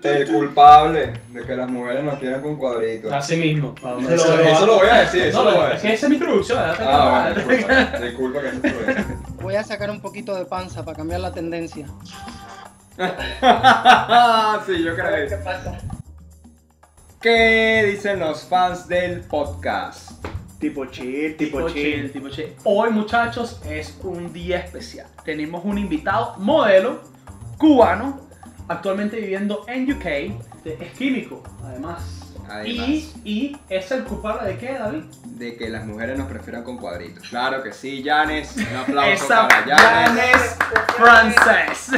El culpable de que las mujeres nos tienen con cuadritos. Así mismo. Eso, eso lo voy a decir, eso No, lo voy a es que decir. esa es mi introducción. Ah, bueno, disculpa, disculpa que eso te lo voy a decir. Voy a sacar un poquito de panza para cambiar la tendencia. sí, yo creo. ¿Qué pasa? ¿Qué dicen los fans del podcast? Tipo chill, tipo, Tipo chill. chill, tipo chill. Hoy, muchachos, es un día especial. Tenemos un invitado modelo cubano, actualmente viviendo en UK. Es químico, además. Además. Y, y es el culpable de qué, David? De que las mujeres nos prefieran con cuadritos. Claro que sí, Janes. Un aplauso Esa para Janes. Janes francés.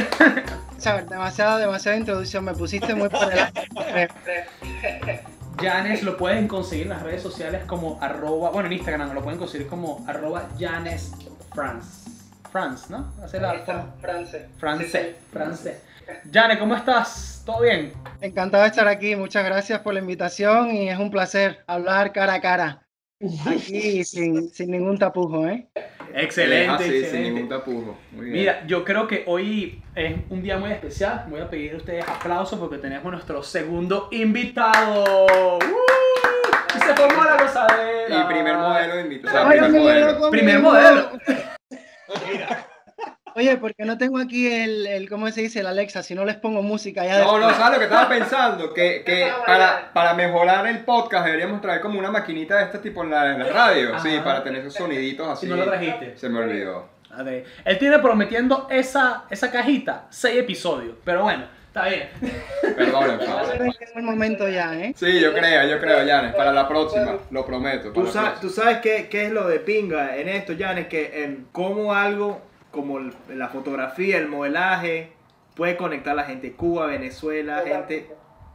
Chávez, demasiada, demasiada introducción. Me pusiste muy por delante. Janes lo pueden conseguir en las redes sociales como arroba, bueno en Instagram lo pueden conseguir como arroba Janes France. France, ¿no? Hace la. Francés, francés. Jane, ¿cómo estás? ¿Todo bien? Encantado de estar aquí. Muchas gracias por la invitación y es un placer hablar cara a cara. Aquí sin, sin ningún tapujo, ¿eh? Excelente, Ah, sí, sin ningún tapujo. Muy bien. Mira, yo creo que hoy es un día muy especial. Voy a pedir a ustedes aplausos porque tenemos nuestro segundo invitado. ¡Uh! Y se formó la gozadera. Y primer modelo de invitado. O sea, primer modelo. Primer modelo. Oye, porque no tengo aquí el, el, ¿cómo se dice? El Alexa, si no les pongo música ya No, no. ¿sabes lo que estaba pensando? Que, que para, para mejorar el podcast deberíamos traer como una maquinita de este tipo en la, en la radio. Sí, para tener esos soniditos así. Si no lo trajiste. Se me olvidó. A ver, Él tiene prometiendo esa, esa cajita seis episodios. Pero bueno, está bien. Perdón, Tengo el momento ya, ¿eh? Sí, yo creo, yo creo, Janes. Para la próxima, lo prometo. ¿Tú, para sabes, tú sabes qué, qué es lo de pinga en esto, Jan, es que en cómo algo como el- la fotografía, el modelaje, puede conectar a la gente. Cuba, Venezuela, gente.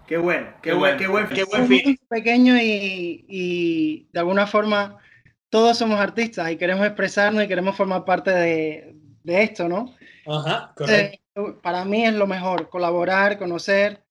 Qué bueno, qué, Qué buen, bueno. qué buen, qué Es buen pequeño y, y de alguna forma todos somos artistas y queremos expresarnos y queremos formar parte de, de esto, ¿no? Ajá, correcto. Eh, para mí es lo mejor, colaborar, conocer,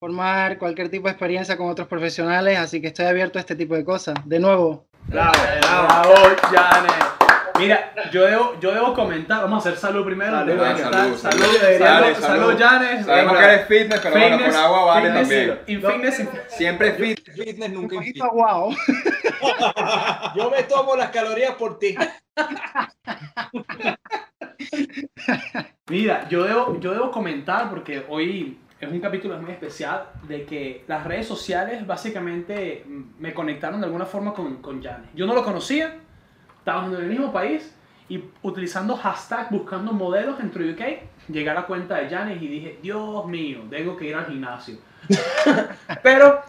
formar cualquier tipo de experiencia con otros profesionales, así que estoy abierto a este tipo de cosas. De nuevo, Bravo, bravo. Bravo, Janet. Mira, yo debo, yo debo comentar, vamos a hacer salud primero. Salud, Debo Ah, salud, salud, salud. salud, Dale, salud, salud. Janes. Sabemos Eh, que eres fitness, pero bueno, con agua vale fitness, también. y fitness y- Siempre fit. Fitness un nunca poquito guau. Yo me tomo las calorías por ti. Mira, yo debo, yo debo comentar, porque hoy es un capítulo muy especial, de que las redes sociales básicamente me conectaron de alguna forma con, con Janes. Yo no lo conocía, estábamos en el mismo país y utilizando hashtag buscando modelos dentro de UK, llegué a la cuenta de Janes y dije, Dios mío, tengo que ir al gimnasio. Pero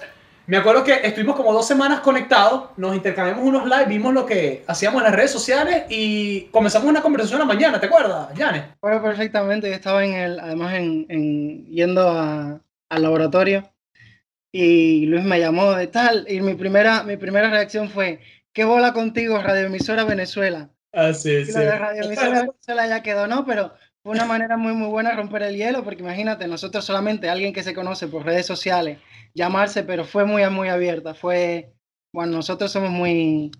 me acuerdo que estuvimos como dos semanas conectados, nos intercambiamos unos live, vimos lo que hacíamos en las redes sociales y comenzamos una conversación a la mañana, ¿te acuerdas, Janes? Bueno, perfectamente. Yo estaba en el, además en, en- yendo a- al laboratorio y Luis me llamó de tal y mi primera, mi primera reacción fue, ¿qué bola contigo, radioemisora Venezuela? Ah, sí, sí. lo de radioemisora Venezuela ya quedó, ¿no? Pero fue una manera muy, muy buena de romper el hielo porque imagínate, nosotros solamente alguien que se conoce por redes sociales, llamarse, pero fue muy, muy abierta. Fue, bueno, nosotros somos muy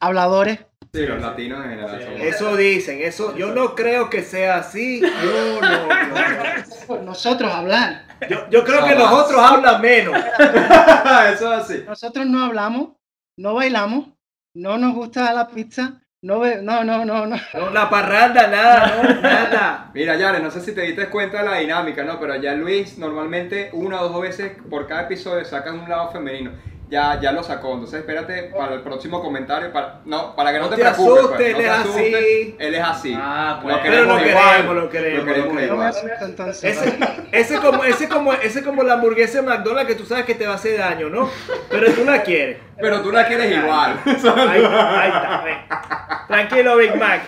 habladores. Sí, los latinos en general. Sí. somos- Eso dicen, eso, yo no creo que sea así. Yo, no, no, no. Nosotros hablar. yo, yo creo que Jamás. los otros hablan menos. Eso es así. Nosotros no hablamos, no bailamos, no nos gusta la pizza, no, ve- no, no, no, no. No, la parranda, nada, no, nada. Mira, Yare, no sé si te diste cuenta de la dinámica, ¿no? Pero ya Luis normalmente una o dos veces por cada episodio saca un lado femenino. Ya, ya lo sacó, entonces espérate para el próximo comentario. Para, no, para que no, No te, te preocupes. asustes, pues, él no te es asustes, así. Él es así. Ah, Lo pues. Pero lo igual, queremos, lo queremos, Lo queremos lo igual. asusto entonces. Ese, ese, como, ese, como, ese como la hamburguesa de McDonald's que tú sabes que te va a hacer daño, ¿no? Pero tú la quieres. Pero tú la quieres igual. Ahí, ahí está. Tranquilo, Big Mac.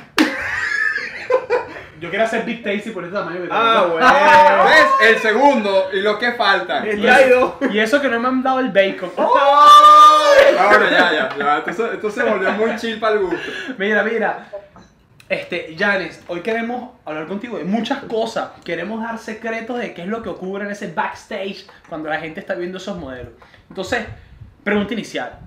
Yo quiero hacer Big Tasty por este tamaño que tengo. Ah, bueno. ¿Ves? El segundo y los que faltan. El Jaido. Y eso que no me han dado el bacon. Ah, bueno, ya, ya. ya. Esto, se- esto se volvió muy chill para el gusto. Mira, mira. Este, Janes, hoy queremos hablar contigo de muchas cosas. Queremos dar secretos de qué es lo que ocurre en ese backstage cuando la gente está viendo esos modelos. Entonces, pregunta inicial.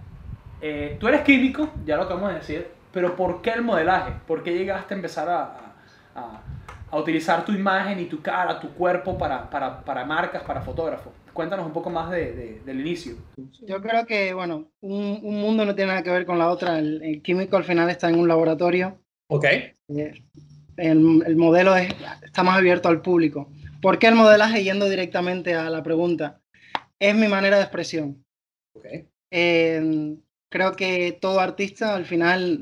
Eh, tú eres químico, ya lo acabamos de decir, pero ¿por qué el modelaje? ¿Por qué llegaste a empezar a, a- a utilizar tu imagen y tu cara, tu cuerpo para, para, para marcas, para fotógrafos? cuéntanos un poco más de, de- del inicio. Yo creo que, bueno, un, un mundo no tiene nada que ver con la otra. El, el químico al final está en un laboratorio. Ok. eh, El, el modelo es- está más abierto al público. ¿Por qué el modelaje? Yendo directamente a la pregunta. Es mi manera de expresión. Ok. Eh, creo que todo artista, al final,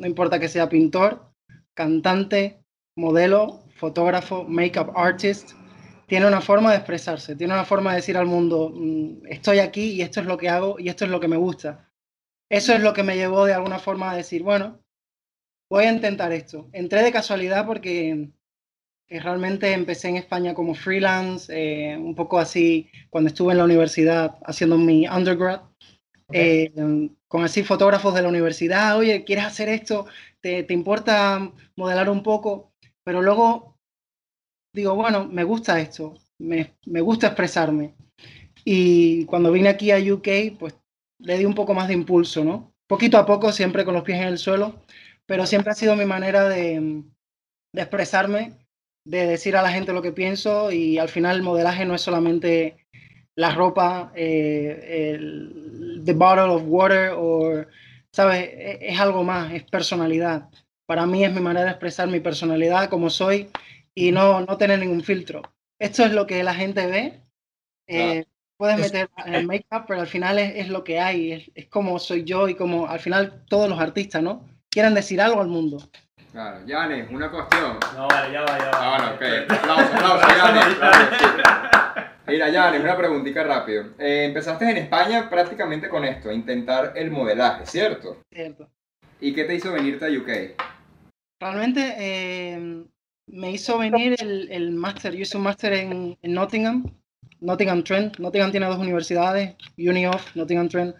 no importa que sea pintor, cantante, modelo, fotógrafo, make-up artist, tiene una forma de expresarse, tiene una forma de decir al mundo, "Mm, estoy aquí y esto es lo que hago y esto es lo que me gusta. Eso es lo que me llevó de alguna forma a decir, bueno, voy a intentar esto. Entré de casualidad porque eh, realmente empecé en España como freelance, eh, un poco así cuando estuve en la universidad haciendo mi undergrad eh, con así fotógrafos de la universidad, oye, ¿quieres hacer esto? ¿Te, te importa modelar un poco? Pero luego digo, bueno, me gusta esto, me, me gusta expresarme. Y cuando vine aquí a UK, pues le di un poco más de impulso, ¿no? Poquito a poco, siempre con los pies en el suelo, pero siempre ha sido mi manera de, de expresarme, de decir a la gente lo que pienso y al final el modelaje no es solamente la ropa, eh, el the bottle of water, o, ¿sabes? Es, es algo más, es personalidad. Para mí es mi manera de expresar mi personalidad como soy y no, no tener ningún filtro. Esto es lo que la gente ve. Eh, Puedes Es- meter el make-up, pero al final es, es lo que hay, es, es como soy yo y como al final todos los artistas, ¿no? Quieren decir algo al mundo. Claro, Yanes, una cuestión. No, vale, ya va, ya Ah, bueno, ok. Aplausos, aplausos, Yanes. Mira, Yanes, una preguntita rápido. Eh, empezaste en España prácticamente con esto, a intentar el modelaje, ¿cierto? ¿cierto? ¿Y qué te hizo venirte a UK? Realmente eh, me hizo venir el, el máster. Yo hice un máster en, en Nottingham, Nottingham Trent. Nottingham tiene dos universidades, Uni of, Nottingham Trent.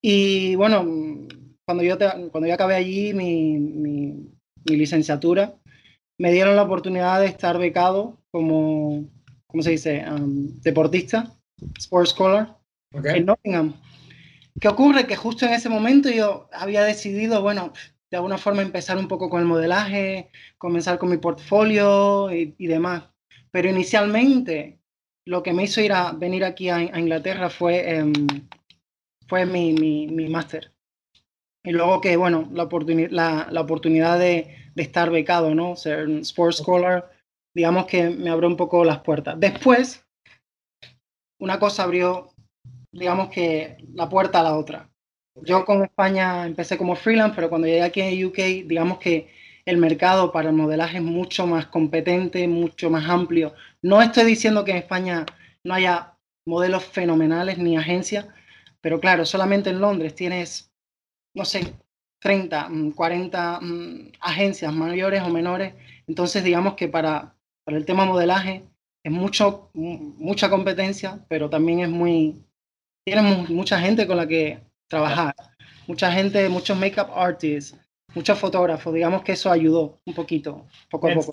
Y bueno, cuando yo, te- cuando yo acabé allí mi, mi- mi licenciatura, me dieron la oportunidad de estar becado como, ¿cómo se dice? Um, deportista, Sports Scholar Ok. en Nottingham. ¿Qué ocurre? Que justo en ese momento yo había decidido, bueno, de alguna forma empezar un poco con el modelaje, comenzar con mi portfolio y, y demás. Pero inicialmente lo que me hizo ir a venir aquí a, a Inglaterra fue, em, fue mi, mi, mi máster. Y luego que, bueno, la, oportuni- la, la oportunidad de, de estar becado, ¿no? Ser un Sports Scholar, digamos que me abrió un poco las puertas. Después, una cosa abrió digamos que la puerta a la otra. Yo con España empecé como freelance, pero cuando llegué aquí en UK, digamos que el mercado para el modelaje es mucho más competente, mucho más amplio. No estoy diciendo que en España no haya modelos fenomenales ni agencias, pero claro, solamente en Londres tienes, no sé, 30, mm, 40 mm, agencias mayores o menores. Entonces, digamos que para, para el tema modelaje es mucho, mu- mucha competencia, pero también es muy, tienes mu- mucha gente con la que trabajar, mucha gente, muchos makeup artists, muchos fotógrafos, digamos que eso ayudó un poquito, poco a poco.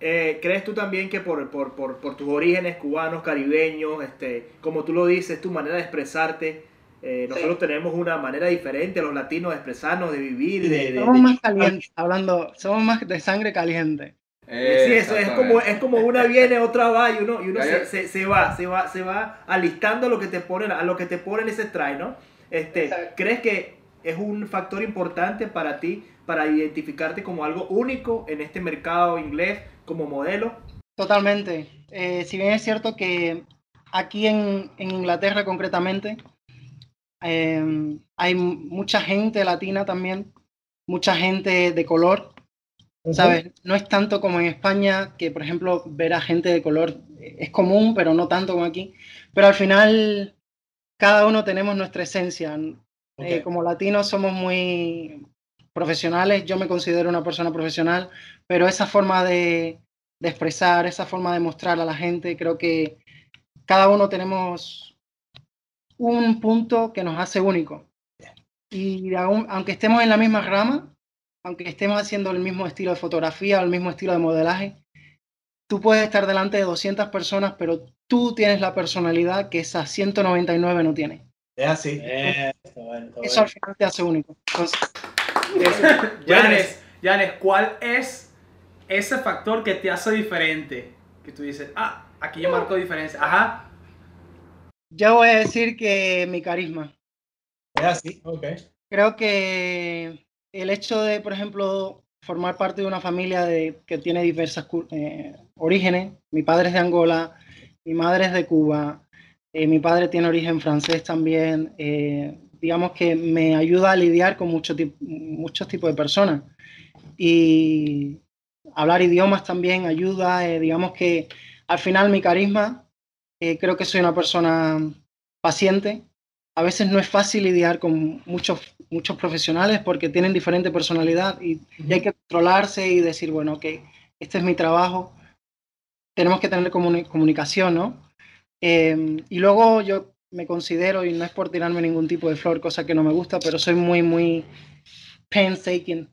Eh, ¿Crees tú también que por, por, por, por tus orígenes cubanos, caribeños, este, como tú lo dices, tu manera de expresarte, eh, nosotros tenemos una manera diferente, los latinos, de expresarnos, de vivir, de... de- Somos de- más calientes, hablando, somos más de sangre caliente. Eh, sí, eso es como, es como una viene, otra va y uno, y uno se, se, se va, se va, se va alistando a lo que te ponen, a lo que te ponen ese trae, ¿no? Este, Exacto. ¿crees que es un factor importante para ti para identificarte como algo único en este mercado inglés como modelo? Totalmente. Eh, si bien es cierto que aquí en, en Inglaterra concretamente eh, hay mucha gente latina también, mucha gente de color, ¿sabes? No es tanto como en España, que por ejemplo ver a gente de color es común, pero no tanto como aquí. Pero al final cada uno tenemos nuestra esencia. Eh, Ok. como latinos somos muy profesionales, yo me considero una persona profesional, pero esa forma de, de expresar, esa forma de mostrar a la gente, creo que cada uno tenemos un punto que nos hace único. Y aún- aunque estemos en la misma rama, aunque estemos haciendo el mismo estilo de fotografía o el mismo estilo de modelaje, tú puedes estar delante de 200 personas, pero tú tienes la personalidad que esas 199 no tienen. Es así. Eh, Eso al final te hace único. Entonces, Yanes, Yanes, ¿cuál es ese factor que te hace diferente? Que tú dices, ah, aquí yo marco diferencia. Ajá. Yo voy a decir que mi carisma. Es así, ok. Creo que el hecho de, por ejemplo, formar parte de una familia de, que tiene diversas eh, orígenes, mi padre es de Angola, mi madre es de Cuba, eh, mi padre tiene origen francés también, eh, digamos que me ayuda a lidiar con mucho muchos tipos de personas. Y hablar idiomas también ayuda, eh, digamos que al final mi carisma, eh, creo que soy una persona paciente. A veces no es fácil lidiar con muchos, muchos profesionales porque tienen diferente personalidad y, y hay que controlarse y decir, bueno, ok, este es mi trabajo, tenemos que tener comuni- comunicación, ¿no? Eh, y luego yo me considero, y no es por tirarme ningún tipo de flor, cosa que no me gusta, pero soy muy, muy painstaking.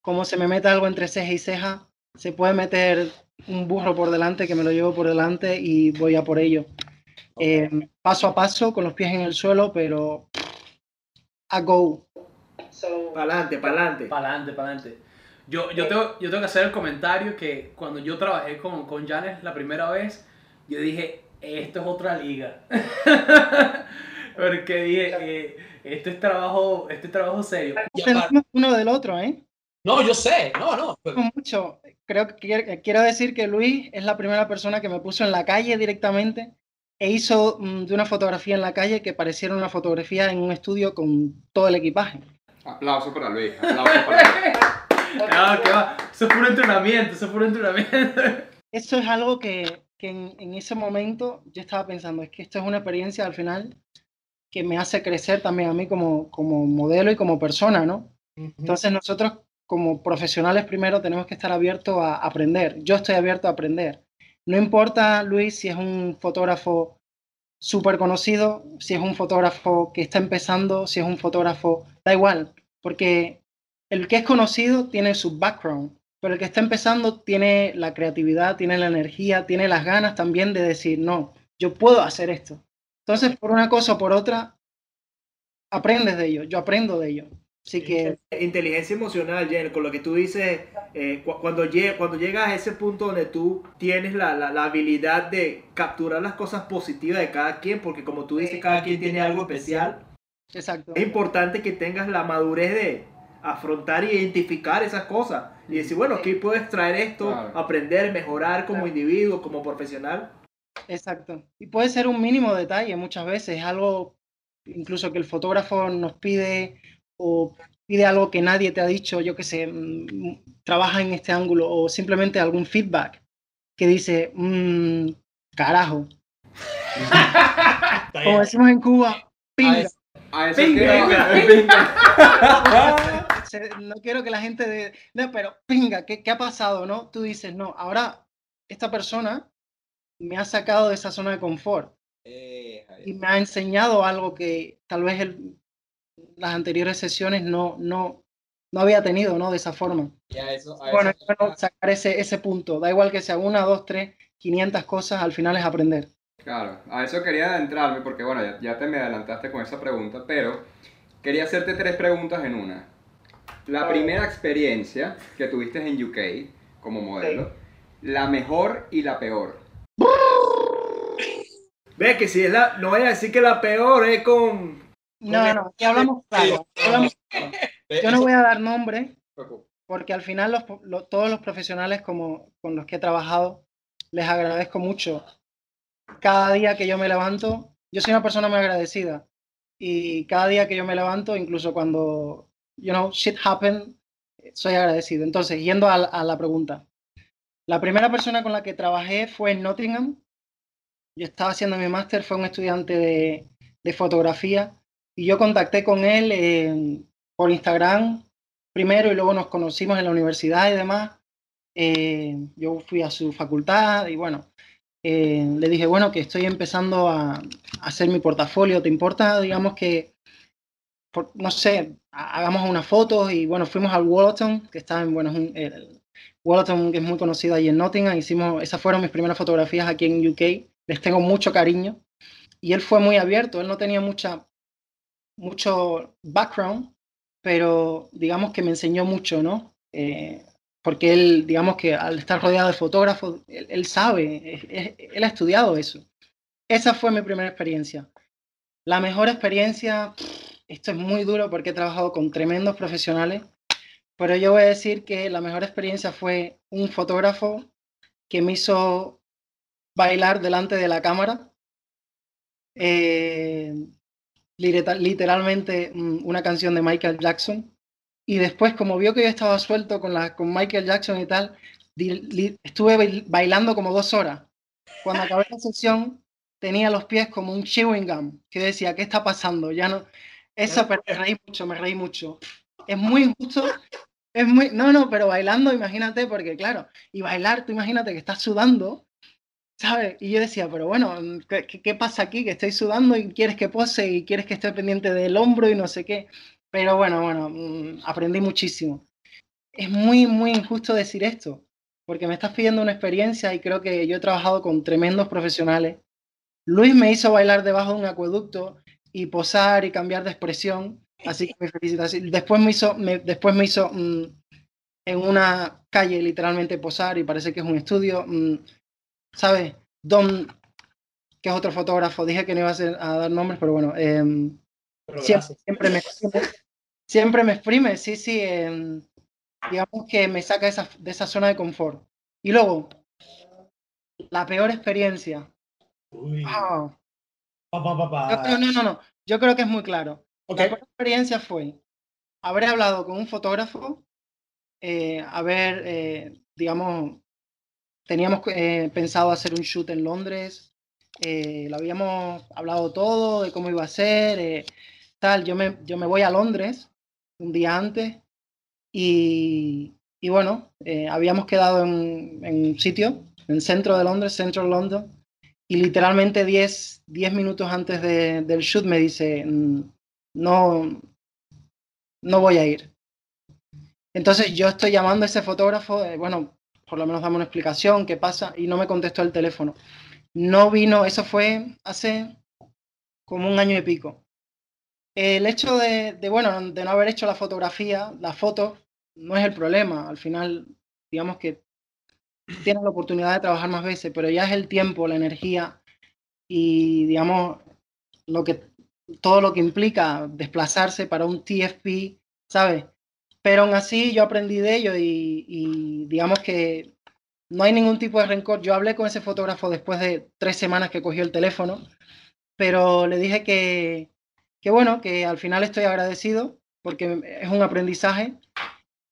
Como se me mete algo entre ceja y ceja, se puede meter un burro por delante que me lo llevo por delante y voy a por ello. Eh, paso a paso, con los pies en el suelo, pero a go. Pa'lante, pa'lante. Para adelante, para adelante. Yo, yo, tengo, yo tengo que hacer el comentario que cuando yo trabajé con, con Janes la primera vez, yo dije, esto es otra liga. Porque dije, eh, este es trabajo, este es trabajo serio. Aparte- uno del otro, ¿eh? no, yo sé, no, no. pero- Con mucho. Creo que quiero, quiero decir que Luis es la primera persona que me puso en la calle directamente e hizo mm, de una fotografía en la calle que pareciera una fotografía en un estudio con todo el equipaje. Aplauso para Luis, aplauso para Luis. No, que va. Eso es puro entrenamiento, eso es puro entrenamiento. Eso es algo que, que en, en ese momento yo estaba pensando, es que esto es una experiencia al final que me hace crecer también a mí como, como modelo y como persona, ¿no? Entonces nosotros como profesionales primero tenemos que estar abiertos a aprender. Yo estoy abierto a aprender. No importa, Luis, si es un fotógrafo súper conocido, si es un fotógrafo que está empezando, si es un fotógrafo, da igual, porque el que es conocido tiene su background, pero el que está empezando tiene la creatividad, tiene la energía, tiene las ganas también de decir, no, yo puedo hacer esto. Entonces, por una cosa o por otra, aprendes de ello, yo aprendo de ello. Así que Inteligencia emocional, Jen, con lo que tú dices, eh, cu- cuando, lle- cuando llegas a ese punto donde tú tienes la, la- la habilidad de capturar las cosas positivas de cada quien, porque como tú dices, cada quien tiene algo especial, Exacto. es importante que tengas la madurez de afrontar e identificar esas cosas y decir, bueno, aquí puedo extraer esto, Claro. aprender, mejorar como individuo, como profesional. Exacto. Y puede ser un mínimo detalle muchas veces, algo incluso que el fotógrafo nos pide o pide algo que nadie te ha dicho, yo qué sé, mm, trabaja en este ángulo o simplemente algún feedback que dice, "Mm, carajo, como decimos en Cuba, pinga. A eso que- pinga, pinga. Se- no quiero que la gente de, no, pero pinga, ¿qué, ¿qué ha pasado? ¿No? Tú dices, no, ahora esta persona me ha sacado de esa zona de confort. Eh, y me ha enseñado algo que tal vez el- las anteriores sesiones no, no, no había tenido, ¿no? De esa forma. Y a eso, a Bueno, eso- es bueno sacar ese, ese punto. Da igual que sea una, dos, tres, 500 cosas, al final es aprender. Claro, a eso quería adentrarme porque bueno, ya, ya te me adelantaste con esa pregunta, pero quería hacerte tres preguntas en una. La primera experiencia que tuviste en UK como modelo, la mejor y la peor. Ve que si es la, no voy a decir que la peor es con... No, no, aquí hablamos claro. hablamos claro. Yo no voy a dar nombre porque al final los, lo- todos los profesionales como, con los que he trabajado les agradezco mucho. Cada día que yo me levanto, yo soy una persona muy agradecida y cada día que yo me levanto, incluso cuando, you know, shit happen, soy agradecido. Entonces, yendo a, la- pregunta, la primera persona con la que trabajé fue en Nottingham. Yo estaba haciendo mi máster, fue un estudiante de, de fotografía y yo contacté con él eh, por Instagram primero y luego nos conocimos en la universidad y demás. Eh, yo fui a su facultad y bueno, eh, le dije, bueno, que estoy empezando a, hacer mi portafolio, ¿te importa, digamos, que, por- no sé, hagamos unas fotos? Y bueno, fuimos al Wollaton, que está en, bueno, es un- el que es muy conocido ahí en Nottingham, hicimos, esas fueron mis primeras fotografías aquí en UK, les tengo mucho cariño. Y él fue muy abierto, él no tenía mucha, mucho background, pero digamos que me enseñó mucho, ¿no? Eh, porque él, digamos que al estar rodeado de fotógrafos, él, él sabe, él ha estudiado eso. esa fue mi primera experiencia. La mejor experiencia, esto es muy duro porque he trabajado con tremendos profesionales, pero yo voy a decir que la mejor experiencia fue un fotógrafo que me hizo bailar delante de la cámara. Eh, literalmente mm, una canción de Michael Jackson. Y después, como vio que yo estaba suelto con, la, con Michael Jackson y tal, estuve bailando como dos horas. Cuando acabé la sesión, tenía los pies como un chewing gum, que decía, ¿qué está pasando? Ya no... Eso, pero me reí mucho, me reí mucho. Es muy injusto, es muy... No, no, pero bailando, imagínate, porque claro, y bailar, tú imagínate que estás sudando, ¿sabes? Y yo decía, pero bueno, ¿qué, ¿qué, pasa aquí? Que estoy sudando y quieres que pose y quieres que esté pendiente del hombro y no sé qué. Pero bueno, bueno, mm, aprendí muchísimo. Es muy, muy injusto decir esto, porque me estás pidiendo una experiencia y creo que yo he trabajado con tremendos profesionales. Luis me hizo bailar debajo de un acueducto y posar y cambiar de expresión, así que me felicitaciones. Después me hizo, después me hizo mm, en una calle literalmente posar y parece que es un estudio. Mm, ¿Sabes? Don, que es otro fotógrafo, dije que no iba a, a dar nombres, pero bueno, em, siempre, siempre, me, siempre, me exprime, sí, sí. Em, digamos que me saca esa, de esa zona de confort. Y luego, la peor experiencia. Uy. No, no, no, Yo creo que es muy claro. La peor experiencia fue haber hablado con un fotógrafo, eh, haber, eh, digamos, teníamos eh, pensado hacer un shoot en Londres, lo habíamos hablado todo de cómo iba a ser, tal. Yo me, yo me voy a Londres un día antes y, y bueno, eh, habíamos quedado en, en, un sitio, en el centro de Londres, Central London, y literalmente 10, 10 minutos antes de, del shoot me dice, mm, no, no voy a ir. Entonces yo estoy llamando a ese fotógrafo, eh, bueno, por lo menos dame una explicación, qué pasa, y no me contestó el teléfono. No vino, eso fue hace como un año y pico. El hecho de, bueno, de no haber hecho la fotografía, la foto, no es el problema. Al final, digamos que tienes la oportunidad de trabajar más veces, pero ya es el tiempo, la energía y, digamos, lo que, todo lo que implica desplazarse para un TFP, ¿sabes? Pero aún así yo aprendí de ello y, y digamos que no hay ningún tipo de rencor. Yo hablé con ese fotógrafo después de tres semanas que cogió el teléfono, pero le dije que, que bueno, que al final estoy agradecido porque es un aprendizaje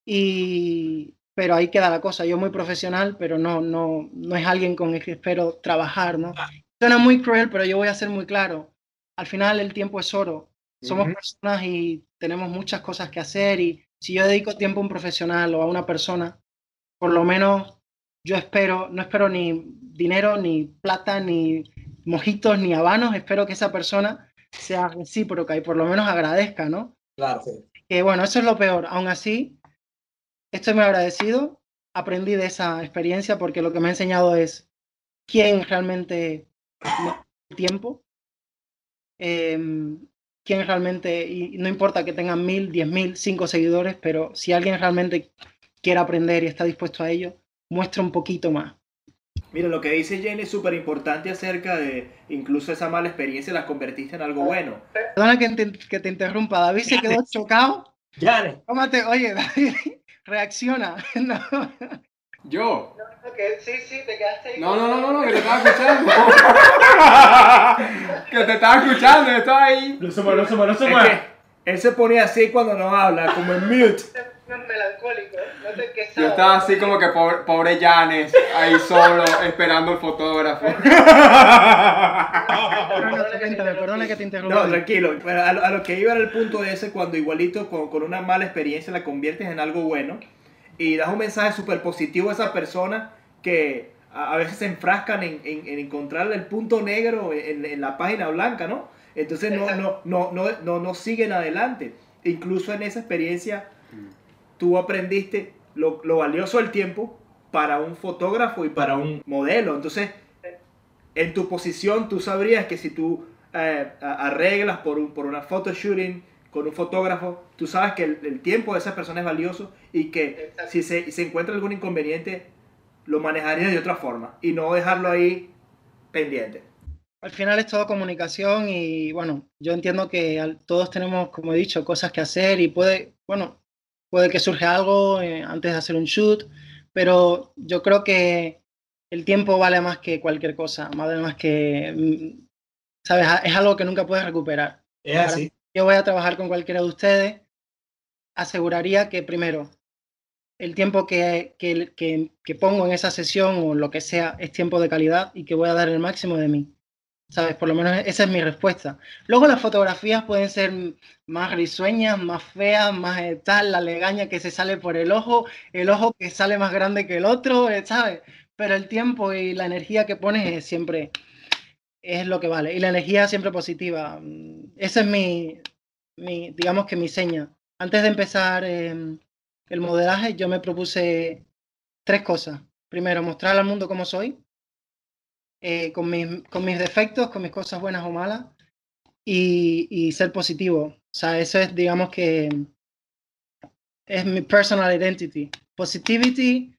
y pero ahí queda la cosa. Yo muy profesional, pero no, no, no es alguien con el que espero trabajar, ¿no? Suena muy cruel, pero yo voy a ser muy claro. Al final el tiempo es oro. Somos personas y tenemos muchas cosas que hacer y si yo dedico tiempo a un profesional o a una persona, por lo menos yo espero, no espero ni dinero, ni plata, ni mojitos, ni habanos, espero que esa persona sea recíproca y por lo menos agradezca, ¿no? Claro. Que bueno, eso es lo peor. Aún así, estoy muy agradecido. Aprendí de esa experiencia porque lo que me ha enseñado es quién realmente tiempo, em, quién realmente, y no importa que tengan mil, diez mil, cinco seguidores, pero si alguien realmente quiere aprender y está dispuesto a ello, muestra un poquito más. Mira, lo que dice Jenny es súper importante acerca de incluso esa mala experiencia la convertiste en algo bueno. Perdona que te, que te interrumpa, David se quedó chocado. Ya. Tómate, oye, David, reacciona. No. ¿Yo? No, que, sí, sí, te quedaste ahí. No, no, no, no, que te estaba escuchando. que te estaba escuchando, estaba ahí. No se mueve, no se mueve, no se mueve. él se pone así cuando no habla, como en mute. Melancólico, no sé qué Yo estaba así como que pobre, pobre Janes, ahí solo, esperando el fotógrafo. Perdona que te interrumpa. No, tranquilo. Pero a, lo- a lo que iba era el punto ese cuando igualito con, con una mala experiencia la conviertes en algo bueno y das un mensaje súper positivo a esa persona que a, a veces se enfrascan en, en- en encontrar el punto negro en, en la página blanca, ¿no? Entonces no, no, no, no, no, no siguen adelante. Incluso en esa experiencia tú aprendiste lo, lo valioso del tiempo para un fotógrafo y para un modelo. Entonces, en tu posición, tú sabrías que si tú eh, a- arreglas por, un, por una photo shooting con un fotógrafo, tú sabes que el, el tiempo de esa persona es valioso y que si se, se encuentra algún inconveniente, lo manejarías de otra forma y no dejarlo ahí pendiente. al final es todo comunicación y bueno, yo entiendo que al- todos tenemos, como he dicho, cosas que hacer y puede, bueno, puede que surja algo eh, antes de hacer un shoot, pero yo creo que el tiempo vale más que cualquier cosa, vale más que, mm, ¿sabes? Es algo que nunca puedes recuperar. Es así. Yo voy a trabajar con cualquiera de ustedes, aseguraría que primero el tiempo que, que, que, que pongo en esa sesión o lo que sea es tiempo de calidad y que voy a dar el máximo de mí. ¿Sabes? Por lo menos esa es mi respuesta. Luego las fotografías pueden ser más risueñas, más feas, más eh, tal, la legaña que se sale por el ojo, el ojo que sale más grande que el otro, eh, ¿sabes? Pero el tiempo y la energía que pones es siempre es lo que vale. Y la energía siempre positiva. Mm, Esa es mi, mi digamos que mi seña. Antes de empezar eh, el modelaje, yo me propuse tres cosas. Primero, mostrar al mundo cómo soy, eh, con, mis, con mis defectos, con mis cosas buenas o malas, y, y ser positivo. O sea, eso es, digamos que, es mi personal identity. Positivity,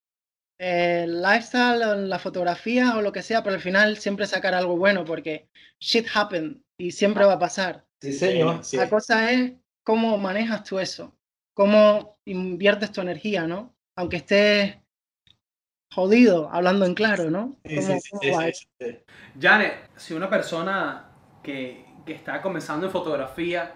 eh, lifestyle, o la fotografía o lo que sea, pero al final siempre sacar algo bueno porque shit happen y siempre va a pasar. Sí, señor. sí. La cosa es cómo manejas tú eso, cómo inviertes tu energía, ¿no? Aunque estés jodido, hablando en claro, ¿no? Sí, ¿Cómo- sí, sí, cómo sí, va sí, eso? sí. Janet, si una persona que, que está comenzando en fotografía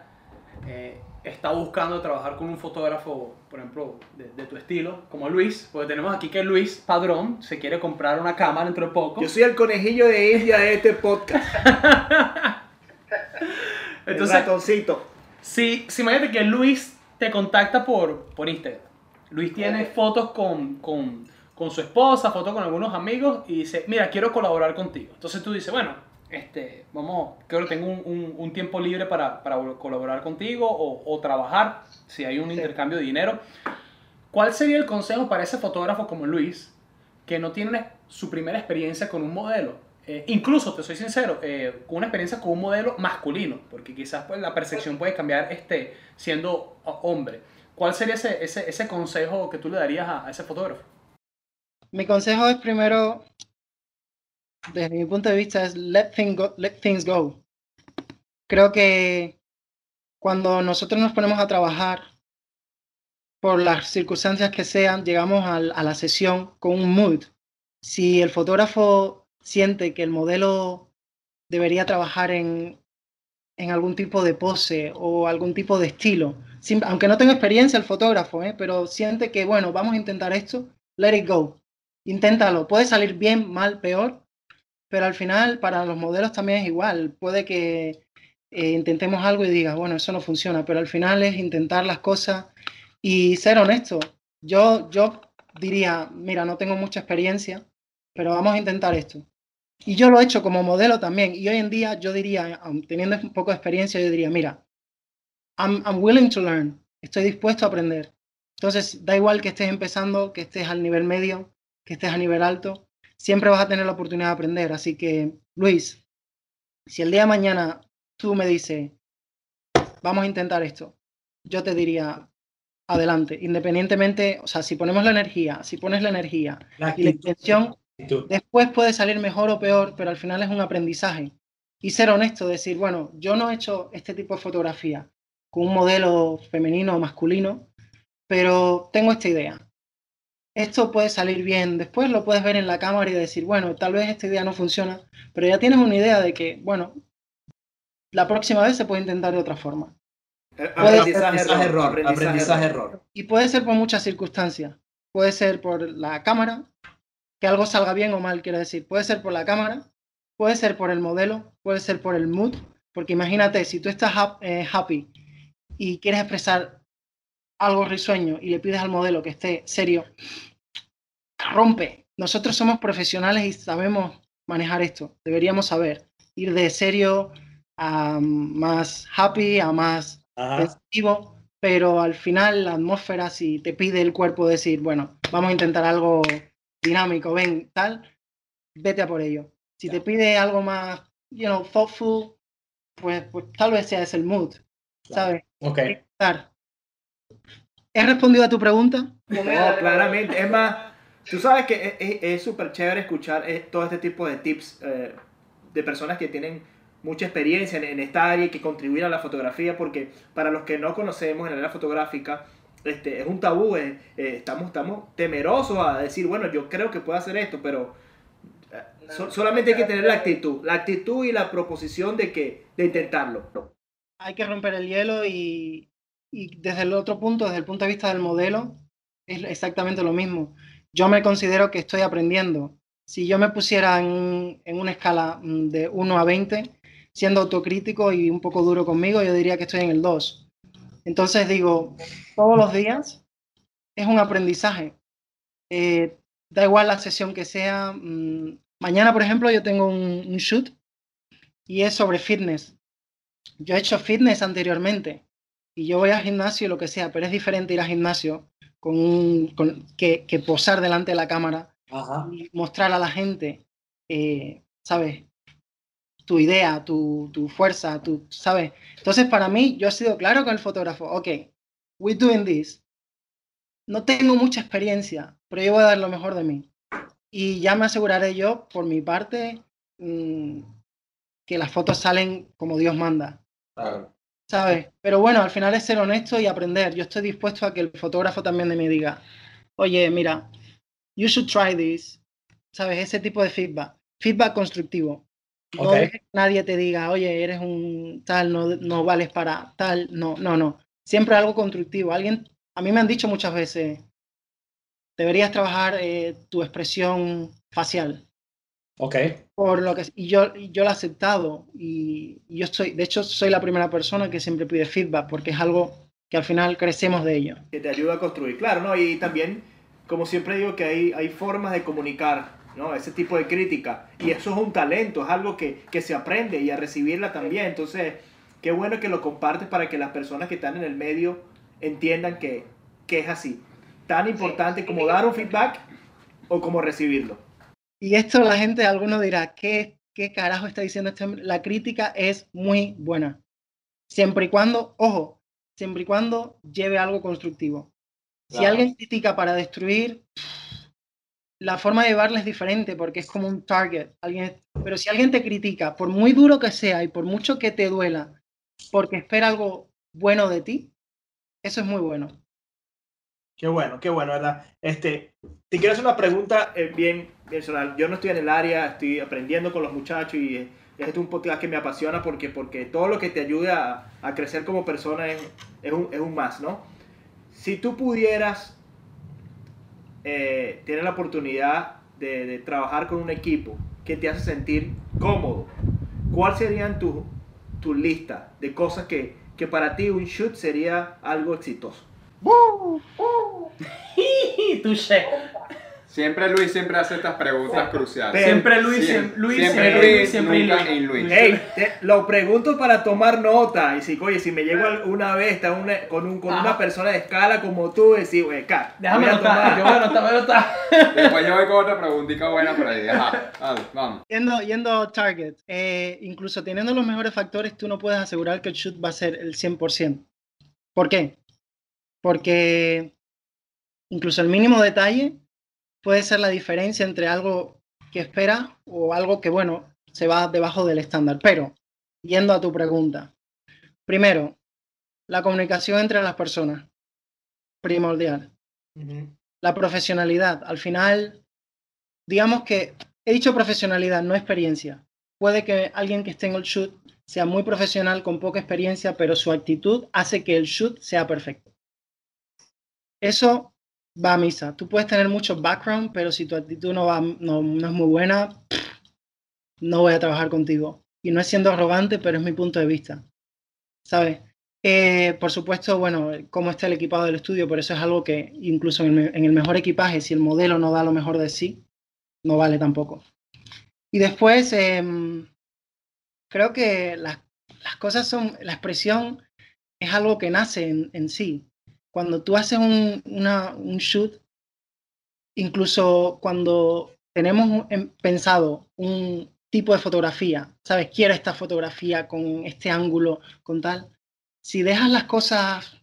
eh, está buscando trabajar con un fotógrafo, por ejemplo, de, de tu estilo, como Luis, porque tenemos aquí que Luis Padrón se quiere comprar una cámara dentro de poco. Yo soy el conejillo de India de este podcast. el Entonces, ratoncito. si, si imagínate que Luis te contacta por, por Instagram. Luis tiene fotos con, con, con su esposa, fotos con algunos amigos y dice, mira, quiero colaborar contigo. Entonces tú dices, bueno, este, vamos, creo que tengo un, un- un tiempo libre para, para colaborar contigo o, o trabajar, si hay un Sí. intercambio de dinero. ¿Cuál sería el consejo para ese fotógrafo como Luis que no tiene su primera experiencia con un modelo? Eh, incluso, te soy sincero, eh, con una experiencia con un modelo masculino, porque quizás pues, la percepción puede cambiar este, siendo oh, hombre. ¿Cuál sería ese, ese, ese consejo que tú le darías a, a ese fotógrafo? Mi consejo es primero, desde mi punto de vista, es let, thing go- let things go. Creo que cuando nosotros nos ponemos a trabajar, por las circunstancias que sean, llegamos a la sesión con un mood. Si el fotógrafo siente que el modelo debería trabajar en, algún tipo de pose o algún tipo de estilo, aunque no tenga experiencia el fotógrafo, ¿eh? pero siente que, bueno, vamos a intentar esto, let it go. Inténtalo. Puede salir bien, mal, peor, pero al final para los modelos también es igual. Puede que eh, intentemos algo y digas, bueno, eso no funciona, pero al final es intentar las cosas y ser honesto. Yo, yo diría, mira, no tengo mucha experiencia, pero vamos a intentar esto. Y yo lo he hecho como modelo también. Y hoy en día yo diría, teniendo un poco de experiencia, yo diría, mira, I'm, I'm willing to learn. Estoy dispuesto a aprender. Entonces, da igual que estés empezando, que estés al nivel medio, que estés a nivel alto, siempre vas a tener la oportunidad de aprender. Así que, Luis, si el día de mañana tú me dices, vamos a intentar esto, yo te diría, adelante, independientemente, o sea, si ponemos la energía, si pones la energía La y la intención, después puede salir mejor o peor, pero al final es un aprendizaje. Y ser honesto, decir, bueno, yo no he hecho este tipo de fotografía con un modelo femenino o masculino, pero tengo esta idea. Esto puede salir bien, después lo puedes ver en la cámara y decir, bueno, tal vez esta idea no funciona, pero ya tienes una idea de que, bueno, la próxima vez se puede intentar de otra forma. Aprendizaje error, aprendizaje error. Y puede ser por muchas circunstancias. Puede ser por la cámara, que algo salga bien o mal, quiero decir. Puede ser por la cámara, puede ser por el modelo, puede ser por el mood. Porque imagínate, si tú estás eh, happy y quieres expresar algo risueño y le pides al modelo que esté serio, rompe. Nosotros somos profesionales y sabemos manejar esto. Deberíamos saber ir de serio a más happy, a más Ajá. pensativo, pero al final la atmósfera, si te pide el cuerpo decir, bueno, vamos a intentar algo dinámico, ven, tal, vete a por ello. Si te pide algo más, you know, thoughtful, pues, pues tal vez sea ese el mood, ¿sabes? Ok. Estar. ¿He respondido a tu pregunta? No, claramente. Es más, tú sabes que es- es es súper chévere escuchar eh, todo este tipo de tips. eh, de personas que tienen mucha experiencia en, en esta área y que contribuyen a la fotografía, porque para los que no conocemos en la área fotográfica, este, es un tabú, eh, eh, estamos, estamos temerosos a decir, bueno, yo creo que puedo hacer esto, pero eh, so- solamente hay que tener la actitud, la actitud y la proposición de, que, de intentarlo. hay que romper el hielo y, y desde el otro punto, desde el punto de vista del modelo, es exactamente lo mismo. Yo me considero que estoy aprendiendo. Si yo me pusiera en, una escala mm, de 1 a 20, siendo autocrítico y un poco duro conmigo, yo diría que estoy en el 2. Entonces digo, todos los días es un aprendizaje. Eh, da igual la sesión que sea. mm, mañana, por ejemplo, yo tengo un, un shoot y es sobre fitness yo he hecho fitness anteriormente y yo voy al gimnasio y lo que sea, pero es diferente ir al gimnasio con un, con- que, que posar delante de la cámara Ajá. y mostrar a la gente, eh, ¿sabes? Tu idea, tu, tu fuerza, tu, ¿sabes? Entonces, para mí, yo he sido claro con el fotógrafo. Ok, we're doing this. No tengo mucha experiencia, pero yo voy a dar lo mejor de mí. Y ya me aseguraré yo, por mi parte, mm, que las fotos salen como Dios manda. Claro. ¿Sabes? Pero bueno, al final es ser honesto y aprender. Yo estoy dispuesto a que el fotógrafo también me diga, oye, mira, you should try this, ¿sabes? Ese tipo de feedback. Feedback constructivo. No Ok. dejes que nadie te diga, oye, eres un tal, no, no vales para tal. No, no, no. Siempre algo constructivo. Alguien, a mí me han dicho muchas veces, deberías trabajar eh, tu expresión facial Ok. por lo que y yo yo lo he aceptado y, y yo estoy de hecho soy la primera persona que siempre pide feedback porque es algo que al final crecemos de ello que te ayuda a construir. Claro, ¿no? Y también, como siempre digo, que hay, hay formas de comunicar, ¿no? Ese tipo de crítica. Y eso es un talento, es algo que, que se aprende y a recibirla también. Entonces, qué bueno que lo compartes para que las personas que están en el medio entiendan que, que es así. Tan importante como dar un feedback o como recibirlo. Y esto la gente alguno dirá qué qué carajo está diciendo este hombre? la crítica es muy buena siempre y cuando ojo siempre y cuando lleve algo constructivo si alguien critica para destruir la forma de llevarla es diferente porque es como un target. Alguien, pero si alguien te critica, por muy duro que sea y por mucho que te duela, porque espera algo bueno de ti, eso es muy bueno. Qué bueno, qué bueno, ¿verdad? Este, te quiero hacer una pregunta. Eh, bien personal. Yo no estoy en el área, estoy aprendiendo con los muchachos y este es un podcast que me apasiona porque, porque todo lo que te ayuda a, a crecer como persona es, es, un, es un más, ¿no? Si tú pudieras eh, tener la oportunidad de, de trabajar con un equipo que te hace sentir cómodo, ¿cuál serían tus tu lista de cosas que, que para ti un shoot sería algo exitoso? Touché. Siempre Luis siempre hace estas preguntas cruciales. Pero- Siempre Luis, Siempre- siempre Luis, siempre Luis, Luis, siempre nunca Luis. Luis. Hey, te- lo pregunto para tomar nota. Y si, oye, si me llego una vez está una- con, un, con una persona de escala como tú, decir, güey, Kat, Déjame anotar, tomar. yo voy a anotar, voy a anotar. Después yo voy con otra preguntita buena por ahí. Ajá, vamos. Yendo, yendo a target, eh, incluso teniendo los mejores factores, tú no puedes asegurar que el shoot va a ser el 100%. ¿Por qué? Porque incluso el mínimo detalle puede ser la diferencia entre algo que espera o algo que, bueno, se va debajo del estándar. Pero, yendo a tu pregunta, primero, la comunicación entre las personas, primordial la profesionalidad. Al final, digamos que he dicho profesionalidad, no experiencia. Puede que alguien que esté en el shoot sea muy profesional con poca experiencia, pero su actitud hace que el shoot sea perfecto. Eso va a misa. Tú puedes tener mucho background, pero si tu actitud no, va, no, es muy buena, no voy a trabajar contigo. Y no es siendo arrogante, pero es mi punto de vista. ¿Sabes? Eh, por supuesto, bueno, cómo está el equipado del estudio, por eso es algo que incluso en el, mejor equipaje, si el modelo no da lo mejor de sí, no vale tampoco. Y después, em, creo que las, cosas son, la expresión es algo que nace en sí. Cuando tú haces un, una- un shoot, incluso cuando tenemos em- pensado un tipo de fotografía, ¿sabes? Quiero esta fotografía con este ángulo, con tal. Si dejas las cosas,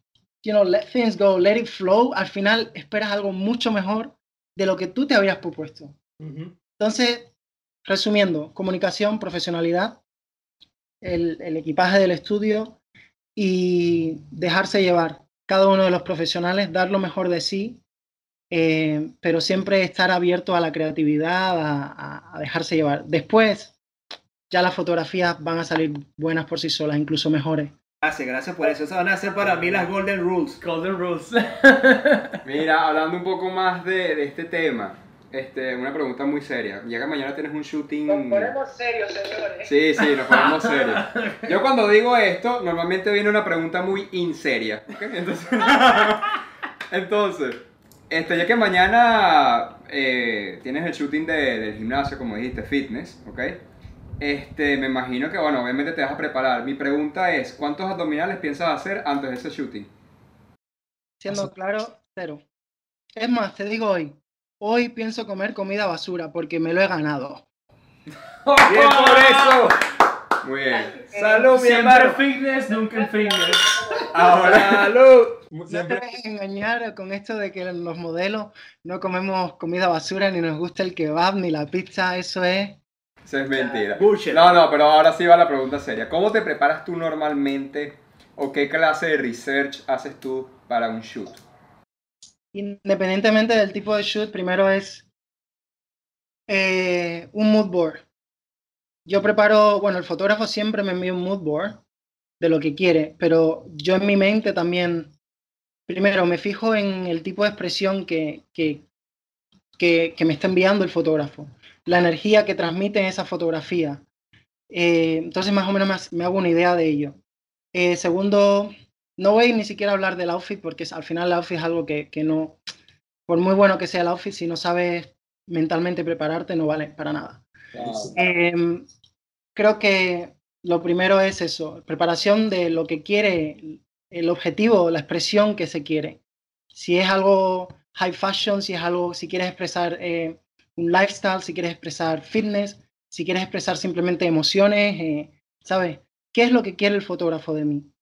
you know, let things go, let it flow, al final esperas algo mucho mejor de lo que tú te habías propuesto. Entonces, resumiendo, comunicación, profesionalidad, el, el equipaje del estudio y dejarse llevar. Cada uno de los profesionales dar lo mejor de sí, eh, pero siempre estar abierto a la creatividad, a, a- a dejarse llevar. Después, ya las fotografías van a salir buenas por sí solas, incluso mejores. Gracias, gracias por eso. Esas van a ser para mí las Golden Rules. Golden Rules. Mira, hablando un poco más de, de este tema, este, una pregunta muy seria. Ya que mañana tienes un shooting... serios, señores. Sí, sí, nos ponemos serios. Yo cuando digo esto, normalmente viene una pregunta muy inseria. ¿ok? Entonces, entonces este, ya que mañana eh, tienes el shooting de- del gimnasio, como dijiste, fitness, ¿ok? Este, me imagino que, bueno, obviamente te vas a preparar. Mi pregunta es, ¿cuántos abdominales piensas hacer antes de ese shooting? Siendo claro, cero. Es más, te digo hoy, hoy pienso comer comida basura porque me lo he ganado. Bien por eso. Muy bien. Salud, mi hermano. fitness, nunca en fitness. Ahora, Salud. No te Siempre, dejes engañar con esto de que los modelos no comemos comida basura, ni nos gusta el kebab, ni la pizza, eso es... eso es mentira. Bullshit. No, no, pero ahora sí va la pregunta seria. ¿Cómo te preparas tú normalmente o qué clase de research haces tú para un shoot? Independientemente del tipo de shoot, primero es eh, un mood board. Yo preparo, bueno, el fotógrafo siempre me envía un mood board de lo que quiere, pero yo en mi mente también, primero me fijo en el tipo de expresión que, que, que, me está enviando el fotógrafo, la energía que transmite esa fotografía. Eh, entonces más o menos me hago una idea de ello. Eh, segundo, no voy ni siquiera a hablar del outfit porque al final el outfit es algo que, que no, por muy bueno que sea el outfit, si no sabes mentalmente prepararte, no vale para nada. Em, creo que lo primero es eso, preparación de lo que quiere, el objetivo, la expresión que se quiere. Si es algo high fashion, si es algo, si quieres expresar eh, un lifestyle, si quieres expresar fitness, si quieres expresar simplemente emociones, eh, ¿sabes? ¿Qué es lo que quiere el fotógrafo de mí?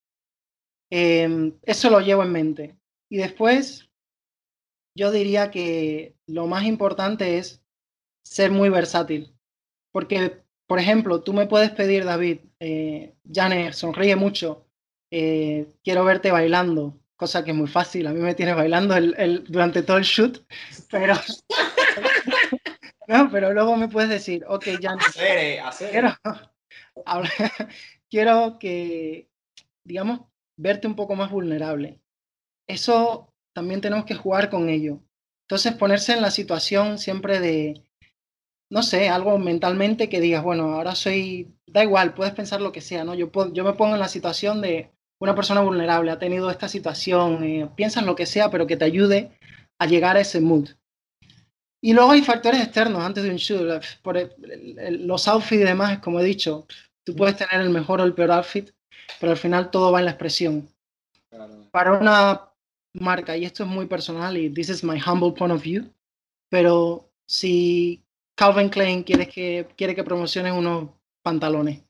Em, eso lo llevo en mente. Y después, yo diría que lo más importante es ser muy versátil. Porque, por ejemplo, tú me puedes pedir, David, eh, Janet, sonríe mucho, eh, quiero verte bailando, cosa que es muy fácil, a mí me tienes bailando el- el- durante todo el shoot, pero... no, pero luego me puedes decir, ok, Janet, quiero, quiero que, digamos, verte un poco más vulnerable. Eso también tenemos que jugar con ello. Entonces, ponerse en la situación siempre de, no sé, algo mentalmente que digas, bueno, ahora soy, da igual, puedes pensar lo que sea, ¿no? Yo, puedo- yo me pongo en la situación de una persona vulnerable, ha tenido esta situación, eh, piensas lo que sea, pero que te ayude a llegar a ese mood. Y luego hay factores externos antes de un shoot, por el- el- los outfits y demás, como he dicho, tú puedes tener el mejor o el peor outfit, pero al final todo va en la expresión. Para una marca, y esto es muy personal, y this is my humble point of view, pero si Calvin Klein quiere que, quiere que promociones unos pantalones,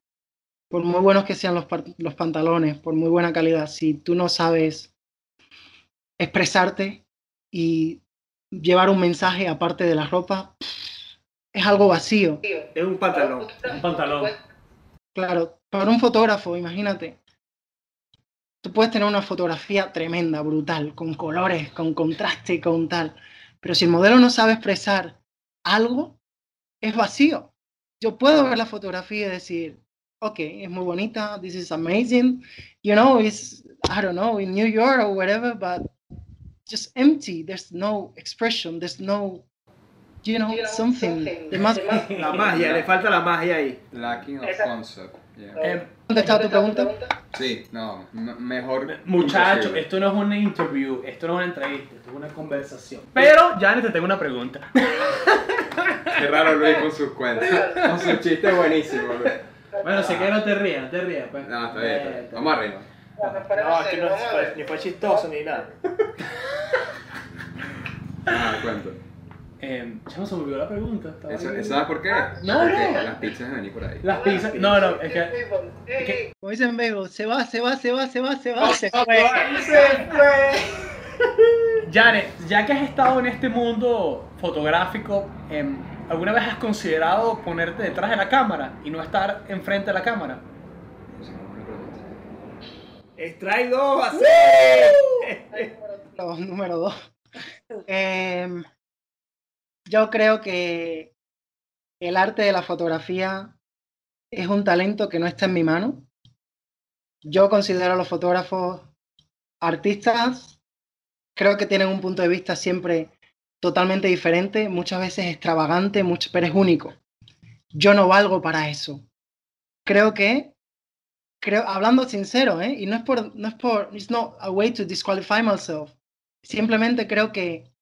por muy buenos que sean los, los pantalones, por muy buena calidad, si tú no sabes expresarte y llevar un mensaje aparte de la ropa, es algo vacío. Es un pantalón. Un pantalón. Claro, para un fotógrafo, imagínate. Tú puedes tener una fotografía tremenda, brutal, con colores, con contraste, con tal. Pero si el modelo no sabe expresar algo, es vacío. Yo puedo ver la fotografía y decir, ok, es muy bonita, this is amazing, you know, it's, I don't know, in New York or whatever, but just empty. There's no expression, there's no, you know, something. There must be- La magia, le falta la magia ahí. Lacking of concept. yeah. Eh, ¿Contestado tu pregunta? Sí, no, mejor. Muchachos, imposible. esto no es una interview, esto no es una entrevista, esto es una conversación. Pero, Janet, te tengo una pregunta. Qué raro Luis con sus cuentos. Con sus chistes buenísimos. Luis. Bueno, si que no te rías, no te rías, pues. No, está bien, está bien. Vamos a reírnos. No, es que no fue, ni fue chistoso ni nada. Ah, cuento. Eh, ya no se me olvidó la pregunta. estaba Eso, ahí. ¿Sabes por qué? No, Porque no. las pizzas deben venir por ahí. Las pizzas. No, no, es que. es que- Como dicen en Bego, se va, se va, se va, se va, se va, se fue. ¡Se fue! Janet, ya que has estado en este mundo fotográfico, em, ¿alguna vez has considerado ponerte detrás de la cámara y no estar enfrente de la cámara? Strike 2, así. Los número dos. Em, yo creo que el arte de la fotografía es un talento que no está en mi mano. Yo considero a los fotógrafos artistas, creo que tienen un punto de vista siempre totalmente diferente, muchas veces extravagante, mucho, pero es único. Yo no valgo para eso. Creo que, creo, hablando sincero, ¿eh? y no es por, no es por, it's not a way to disqualify myself. Simplemente creo que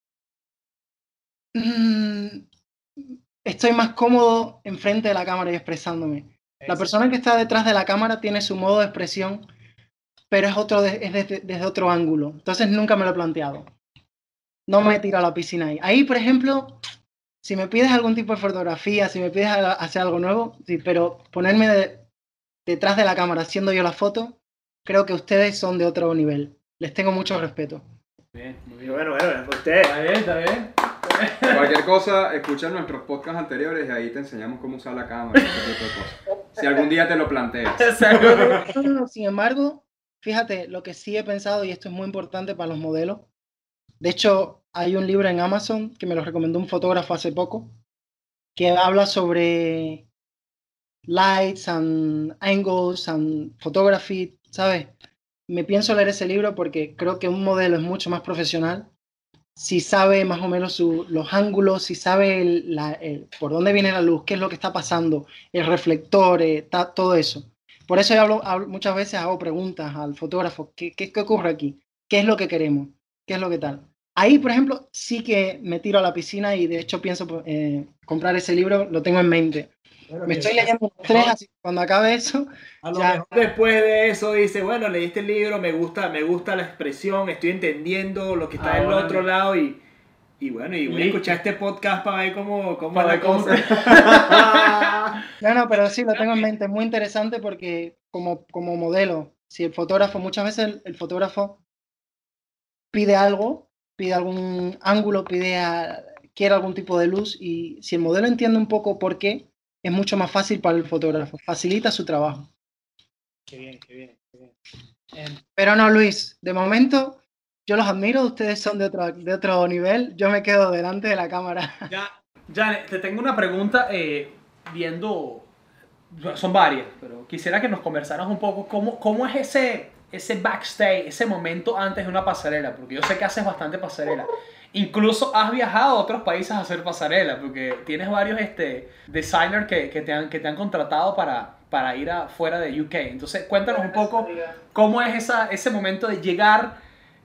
estoy más cómodo enfrente de la cámara y expresándome. La persona que está detrás de la cámara tiene su modo de expresión, pero es, otro de- es desde, desde otro ángulo. Entonces nunca me lo he planteado. No me tiro a la piscina ahí. Ahí, por ejemplo, si me pides algún tipo de fotografía, si me pides a- hacer algo nuevo, sí, pero ponerme de- detrás de la cámara haciendo yo la foto, creo que ustedes son de otro nivel. Les tengo mucho respeto. Bien, muy bien. bueno, bueno, usted. Está bien, está bien. Cualquier cosa, escucha nuestros podcasts anteriores y ahí te enseñamos cómo usar la cámara ese tipo de cosas. Si algún día te lo planteas. Sin embargo, fíjate, lo que sí he pensado, y esto es muy importante para los modelos, de hecho, hay un libro en Amazon que me lo recomendó un fotógrafo hace poco, que habla sobre lights and angles and photography, ¿sabes? Me pienso leer ese libro porque creo que un modelo es mucho más profesional si sabe más o menos los ángulos, si sabe por dónde viene la luz, qué es lo que está pasando, el reflector, eh, todo eso. Por eso yo muchas veces hago preguntas al fotógrafo, ¿qué, qué, qué ocurre aquí? ¿Qué es lo que queremos? ¿Qué es lo que tal? Ahí, por ejemplo, sí que me tiro a la piscina y de hecho pienso eh, comprar ese libro, lo tengo en mente. Bueno, Me estoy leyendo los tres, así que cuando acabe eso, A lo ya. mejor Después de eso dice, bueno, leíste el libro, me gusta, me gusta la expresión, estoy entendiendo lo que está del Ahora otro lado y, y bueno, y voy a escuchar este podcast para ver cómo, cómo Para la cosa. No, no, pero sí, lo tengo en mente. Es muy interesante porque como, como modelo, si el fotógrafo, muchas veces el, el fotógrafo pide algo, pide algún ángulo, pide a- quiere algún tipo de luz y si el modelo entiende un poco por qué, es mucho más fácil para el fotógrafo, facilita su trabajo. Qué bien, qué bien, qué bien. Em, Pero no, Luis, de momento yo los admiro, ustedes son de otro, de otro nivel, yo me quedo delante de la cámara. Ya, Janet, te tengo una pregunta eh, viendo, son varias, pero quisiera que nos conversaras un poco cómo, cómo es ese, ese backstage, ese momento antes de una pasarela, porque yo sé que haces bastante pasarela. Incluso has viajado a otros países a hacer pasarela, porque tienes varios este, designers que, que, te han, que te han contratado para, para ir afuera de UK. Entonces, cuéntanos un poco cómo es esa, ese momento de llegar,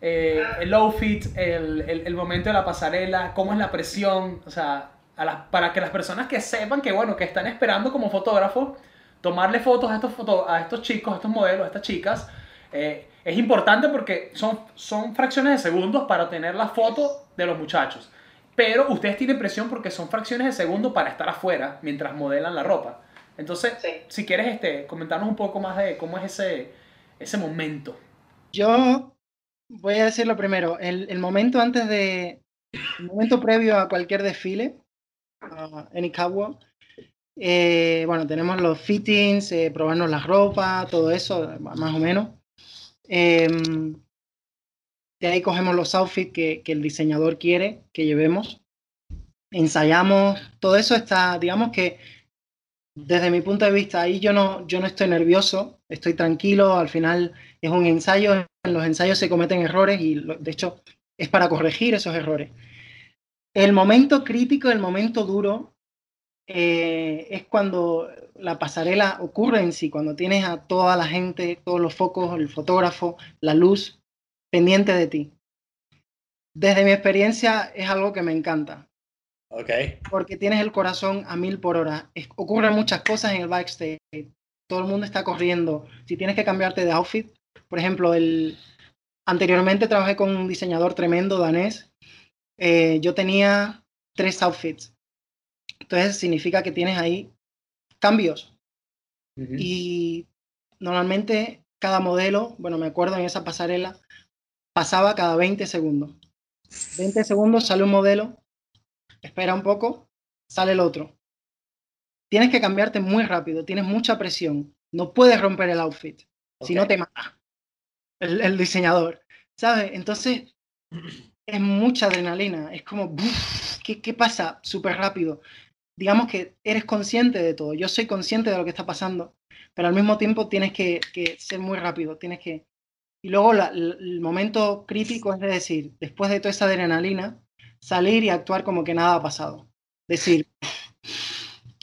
eh, el outfit, el, el, el momento de la pasarela, cómo es la presión, o sea, a las- para que las personas que sepan que, bueno, que están esperando como fotógrafos, tomarle fotos a estos, foto, a estos chicos, a estos modelos, a estas chicas, eh, es importante porque son, son fracciones de segundos para obtener la foto de los muchachos. Pero ustedes tienen presión porque son fracciones de segundo para estar afuera mientras modelan la ropa. Entonces, Sí. si quieres este, comentarnos un poco más de cómo es ese, ese momento. Yo voy a decirlo primero, el, el momento antes de, el momento previo a cualquier desfile uh, en Icagua, eh, bueno, tenemos los fittings, eh, probarnos la ropa, todo eso, más o menos. Em, de ahí cogemos los outfits que, que el diseñador quiere que llevemos. Ensayamos, todo eso está, digamos que desde mi punto de vista, ahí yo no, yo no estoy nervioso, estoy tranquilo, al final es un ensayo, en los ensayos se cometen errores y lo- de hecho es para corregir esos errores. El momento crítico, el momento duro, eh, es cuando la pasarela ocurre en sí, cuando tienes a toda la gente, todos los focos, el fotógrafo, la luz pendiente de ti. Desde mi experiencia es algo que me encanta Ok. porque tienes el corazón a mil por hora. Es- ocurren muchas cosas en el backstage. Todo el mundo está corriendo. Si tienes que cambiarte de outfit, por ejemplo, el anteriormente trabajé con un diseñador tremendo danés. Eh, yo tenía tres outfits. Entonces significa que tienes ahí cambios. Y normalmente cada modelo, bueno, me acuerdo en esa pasarela, pasaba cada 20 segundos. 20 segundos sale un modelo, espera un poco, sale el otro. Tienes que cambiarte muy rápido, tienes mucha presión. No puedes romper el outfit, si no te mata el, el diseñador, ¿sabes? Entonces, es mucha adrenalina, es como. ¿qué, qué pasa? Súper rápido. Digamos que eres consciente de todo, yo soy consciente de lo que está pasando, pero al mismo tiempo tienes que, que ser muy rápido, tienes que... Y luego la- el momento crítico es de decir, después de toda esa adrenalina, salir y actuar como que nada ha pasado. Decir,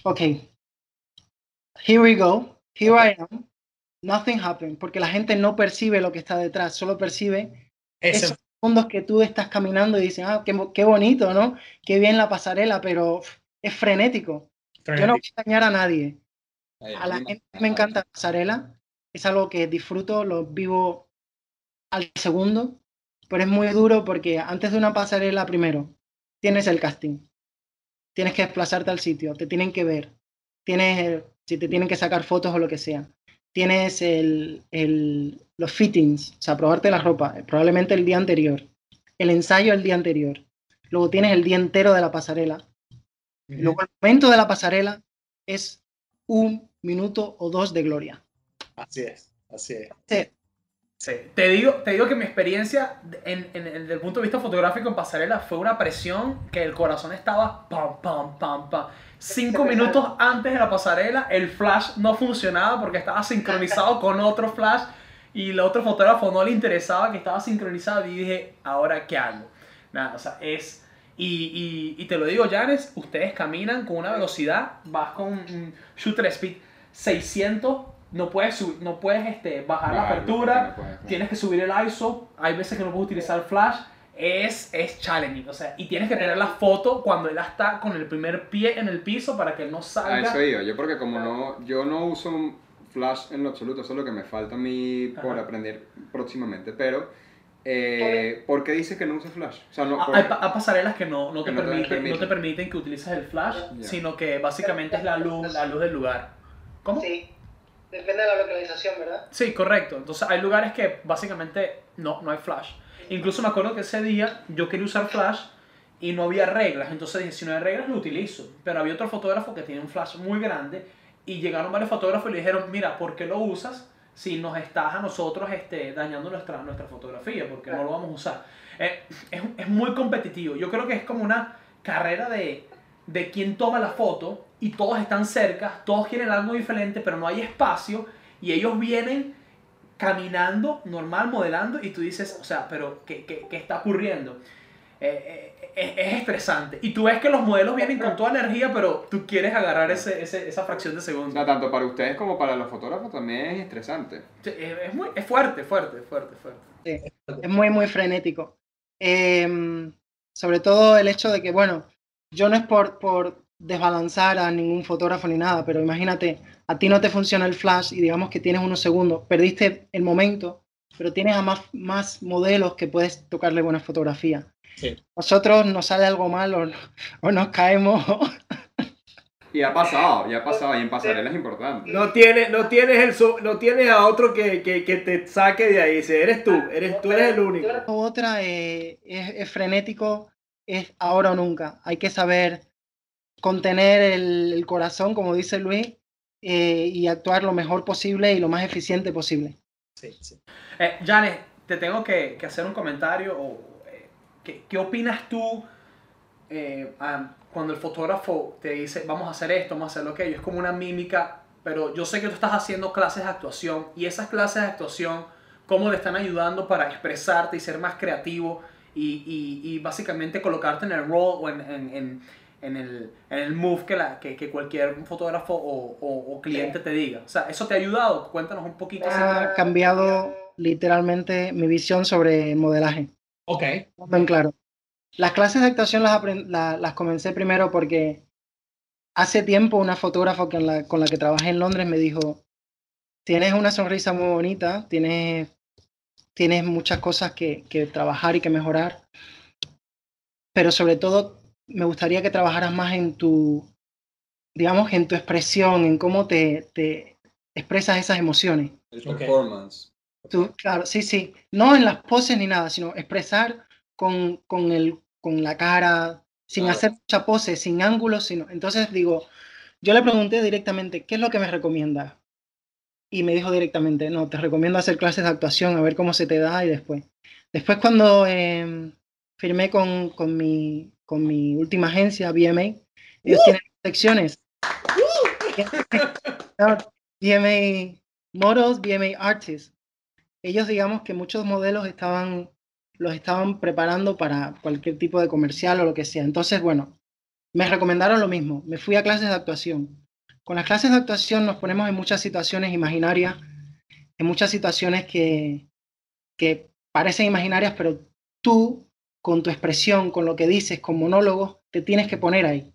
ok, here we go, here I am, nothing happened, porque la gente no percibe lo que está detrás, solo percibe Ese- esos segundos que tú estás caminando y dicen, ah, qué, qué bonito, ¿no? Qué bien la pasarela, pero es frenético. Yo no voy a engañar a nadie. A la gente me encanta la pasarela, es algo que disfruto, lo vivo al segundo, pero es muy duro porque antes de una pasarela, primero, tienes el casting, tienes que desplazarte al sitio, te tienen que ver, tienes, el- si te tienen que sacar fotos o lo que sea, tienes el, el- los fittings, o sea, probarte la ropa, eh, probablemente el día anterior, el ensayo el día anterior, luego tienes el día entero de la pasarela, y luego el momento de la pasarela es un minuto o dos de gloria. Así es, así es. Sí, Sí, te digo, te digo que mi experiencia en, en- en- desde el punto de vista fotográfico en pasarela fue una presión que el corazón estaba pam, pam, pam, pam. Cinco minutos antes de la pasarela, el flash no funcionaba porque estaba sincronizado con otro flash y el otro fotógrafo no le interesaba que estaba sincronizado y dije, ¿ahora qué hago? Nada, o sea, es... Y, y, y te lo digo, Janes, ustedes caminan con una velocidad, vas con un shooter speed 600, no puedes, sub- no puedes este, bajar la apertura, no puedes, tienes que subir el ISO, hay veces que no puedes utilizar flash, es, es challenging, o sea, y tienes que tener la foto cuando él está con el primer pie en el piso para que él no A salga. eso iba, yo porque como no, yo no uso flash en lo absoluto, eso es lo que me falta a mí por Ajá. aprender próximamente, pero eh, ¿por qué dices que no usas flash? O sea, no, Ah, por- Hay, pa- hay pasarelas que no, no, te Que te permiten, permiten. no te permiten que utilices el flash, Ya. sino que básicamente es la luz, la luz del lugar. ¿Cómo? sí. Depende de la localización, ¿verdad? Sí, correcto. Entonces hay lugares que básicamente no, no hay flash. Incluso me acuerdo que ese día yo quería usar flash y no había reglas. Entonces dije, si no hay reglas, lo utilizo. Pero había otro fotógrafo que tiene un flash muy grande y llegaron varios fotógrafos y le dijeron, mira, ¿por qué lo usas si nos estás a nosotros este, dañando nuestra, nuestra fotografía? Porque no lo vamos a usar. Eh, es, es muy competitivo. Yo creo que es como una carrera de, de quién toma la foto y todos están cerca, todos quieren algo diferente, pero no hay espacio y ellos vienen caminando normal, modelando y tú dices, o sea, pero ¿qué, qué, qué está ocurriendo? Eh, eh, es, es estresante. Y tú ves que los modelos vienen con toda energía, pero tú quieres agarrar ese, ese- esa fracción de o segundo. sea, tanto para ustedes como para los fotógrafos también es estresante. Sí, Es, es muy, es fuerte, fuerte, fuerte, fuerte. Es muy, muy frenético. Em, sobre todo el hecho de que, bueno, yo no es por, por desbalanzar a ningún fotógrafo ni nada, pero imagínate, a ti no te funciona el flash y digamos que tienes unos segundos, perdiste el momento, pero tienes a más, más modelos que puedes tocarle buena fotografía. Sí. Nosotros nos sale algo mal o, o nos caemos. Y ha pasado, ya ha pasado, y en pasarela es importante. No tienes, no tienes, el, so- no tienes a otro que, que, que te saque de ahí. Dice, eres tú, eres, tú eres el único. Otra eh, es, es frenético, es ahora o nunca. Hay que saber contener el, el corazón, como dice Luis, eh, y actuar lo mejor posible y lo más eficiente posible. Sí, sí. Eh, Janes, te tengo que, que hacer un comentario. O, ¿qué, qué opinas tú eh, ah, cuando el fotógrafo te dice, vamos a hacer esto, vamos a hacer aquello? Es como una mímica, pero yo sé que tú estás haciendo clases de actuación y esas clases de actuación, ¿cómo te están ayudando para expresarte y ser más creativo y, y- y básicamente colocarte en el role o en, en- en- en el, en el move que, la, que, que cualquier fotógrafo o, o- o cliente te diga? O sea, ¿eso te ha ayudado? Cuéntanos un poquito Ha cambiado literalmente mi visión sobre el modelaje. Ok. Bien claro. Las clases de actuación las, la- las comencé primero porque hace tiempo una fotógrafa con la, con la que trabajé en Londres me dijo, tienes una sonrisa muy bonita, tienes, tienes muchas cosas que, que trabajar y que mejorar, pero sobre todo me gustaría que trabajaras más en tu, digamos, en tu expresión, en cómo te, te expresas esas emociones. El Ok. performance. Tú, claro, sí, sí. No en las poses ni nada, sino expresar con, con, el, con la cara, sin Claro. hacer mucha pose, sin ángulos, sino... Entonces digo, yo le pregunté directamente, ¿qué es lo que me recomienda? Y me dijo directamente, no, te recomiendo hacer clases de actuación, a ver cómo se te da y después. Después cuando em, firmé con, con mi, con mi última agencia, BMA, ellos tienen secciones. No, BMA Models, BMA Artists. Ellos digamos que muchos modelos estaban, los estaban preparando para cualquier tipo de comercial o lo que sea. Entonces, bueno, me recomendaron lo mismo. Me fui a clases de actuación. Con las clases de actuación nos ponemos en muchas situaciones imaginarias, en muchas situaciones que, que parecen imaginarias, pero tú, con tu expresión, con lo que dices, con monólogos, te tienes que poner ahí.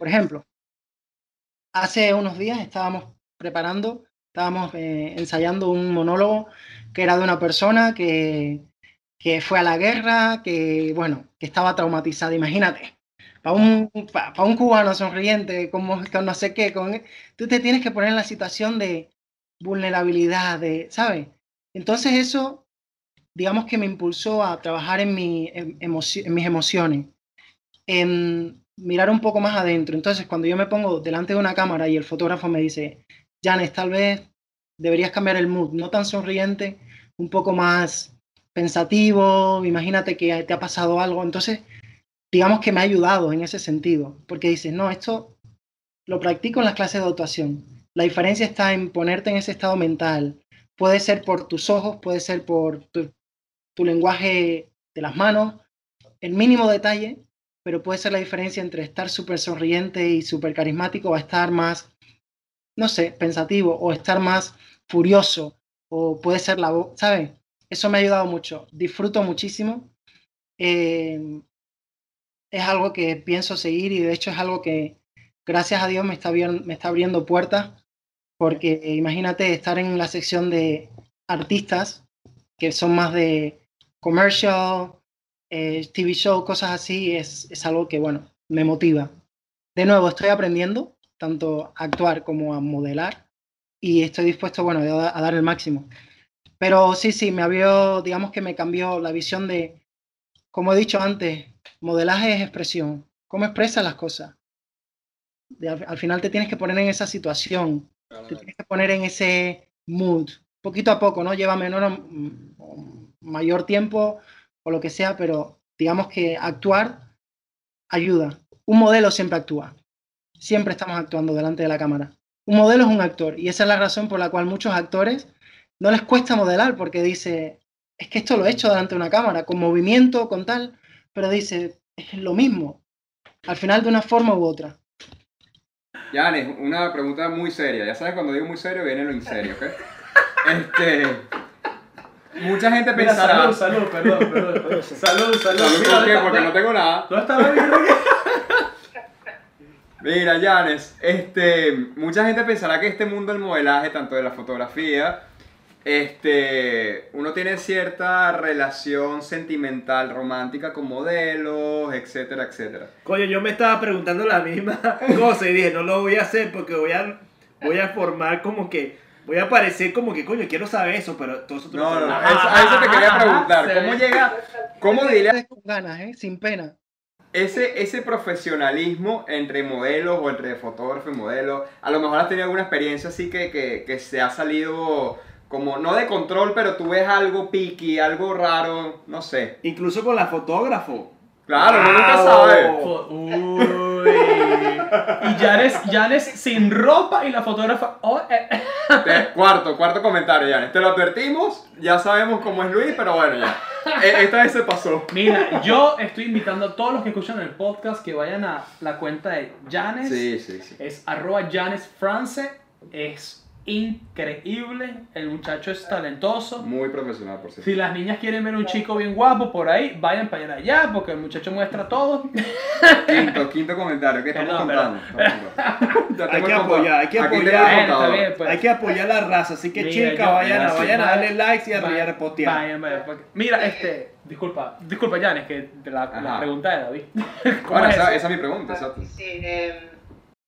Por ejemplo, hace unos días estábamos preparando, estábamos eh, ensayando un monólogo que era de una persona que, que fue a la guerra, que, bueno, que estaba traumatizada. Imagínate, para un, pa- pa un cubano sonriente, como con no sé qué, tú te tienes que poner en la situación de vulnerabilidad, de, ¿sabes? Entonces eso, digamos que me impulsó a trabajar en, mi, em- emoci- en mis emociones, en mirar un poco más adentro. Entonces, cuando yo me pongo delante de una cámara y el fotógrafo me dice, Janes, tal vez deberías cambiar el mood, no tan sonriente, un poco más pensativo, imagínate que te ha pasado algo. Entonces, digamos que me ha ayudado en ese sentido, porque dices, no, esto lo practico en las clases de actuación. La diferencia está en ponerte en ese estado mental. Puede ser por tus ojos, puede ser por tu, lenguaje de las manos, el mínimo detalle, pero puede ser la diferencia entre estar súper sonriente y súper carismático a estar más, no sé, pensativo o estar más furioso o puede ser la voz, ¿sabes? Eso me ha ayudado mucho. Disfruto muchísimo. Eh, es algo que pienso seguir y de hecho es algo que, gracias a Dios, me está, me está abriendo puertas porque imagínate estar en la sección de artistas que son más de commercial, eh, TV show, cosas así, es, es algo que, bueno, me motiva. De nuevo, estoy aprendiendo tanto a actuar como a modelar y estoy dispuesto, bueno, a, a dar el máximo. Pero sí, sí, me abrió, digamos que me cambió la visión de, como he dicho antes, modelaje es expresión. ¿Cómo expresas las cosas? De- al, al final te tienes que poner en esa situación, te tienes que poner en ese mood, poquito a poco, ¿no? Lleva menor o o mayor tiempo o lo que sea, pero digamos que actuar ayuda. Un modelo siempre actúa. Siempre estamos actuando delante de la cámara. Un modelo es un actor y esa es la razón por la cual muchos actores no les cuesta modelar porque dice, es que esto lo he hecho delante de una cámara, con movimiento, con tal, pero dice, es lo mismo, al final de una forma u otra. Yanes, una pregunta muy seria. Ya sabes, cuando digo muy serio, viene lo inserio, ¿ok? Este. Mucha gente Mira, pensará. salud, salud, perdón, perdón. Salud, salud. ¿Salud por qué? ¿dónde Porque no tengo nada. ¿Dónde está la birra? Mira, Janes, este, mucha gente pensará que este mundo del modelaje, tanto de la fotografía, este, uno tiene cierta relación sentimental, romántica con modelos, etcétera, etcétera. Coño, yo me estaba preguntando la misma cosa y dije, no lo voy a hacer porque voy a, voy a formar como que, voy a parecer como que, coño, quiero saber eso, pero todo eso tú No, no, no, eso- a eso te quería preguntar, ¿cómo llega, cómo diría Con ganas, ¿eh? sin pena. Ese, ese profesionalismo entre modelos o entre fotógrafo y modelo? A lo mejor has tenido alguna experiencia así que, que, que se ha salido como, no de control, pero tú ves algo piqui, algo raro, no sé. Incluso con la fotógrafo. Claro, uno nunca Wow. sabe. Fo- Uy. Y Janes, Janes sin ropa y la fotógrafa. oh, eh, cuarto, cuarto comentario, Yanes. Te lo advertimos, ya sabemos cómo es Luis, pero bueno, ya. E- Esta vez se pasó. Mira, yo estoy invitando a todos los que escuchan el podcast que vayan a la cuenta de Janes. Sí, sí, sí. Es arroba Janes France. Es increíble. El muchacho es talentoso. Muy profesional, por cierto. Si las niñas quieren ver un chico bien guapo por ahí, vayan para allá porque el muchacho muestra todo. Quinto, quinto comentario, ¿qué estamos Perdón, contando? Hay que apoyar, hay que apoyar. pues. Hay que apoyar la raza, así que chicas, vayan, vayan a darle likes y a, porque- Mira, este, disculpa, disculpa Janes, que la, pregunta de David. ¿Cómo Bueno, es esa, es mi pregunta, exacto. Sí, em,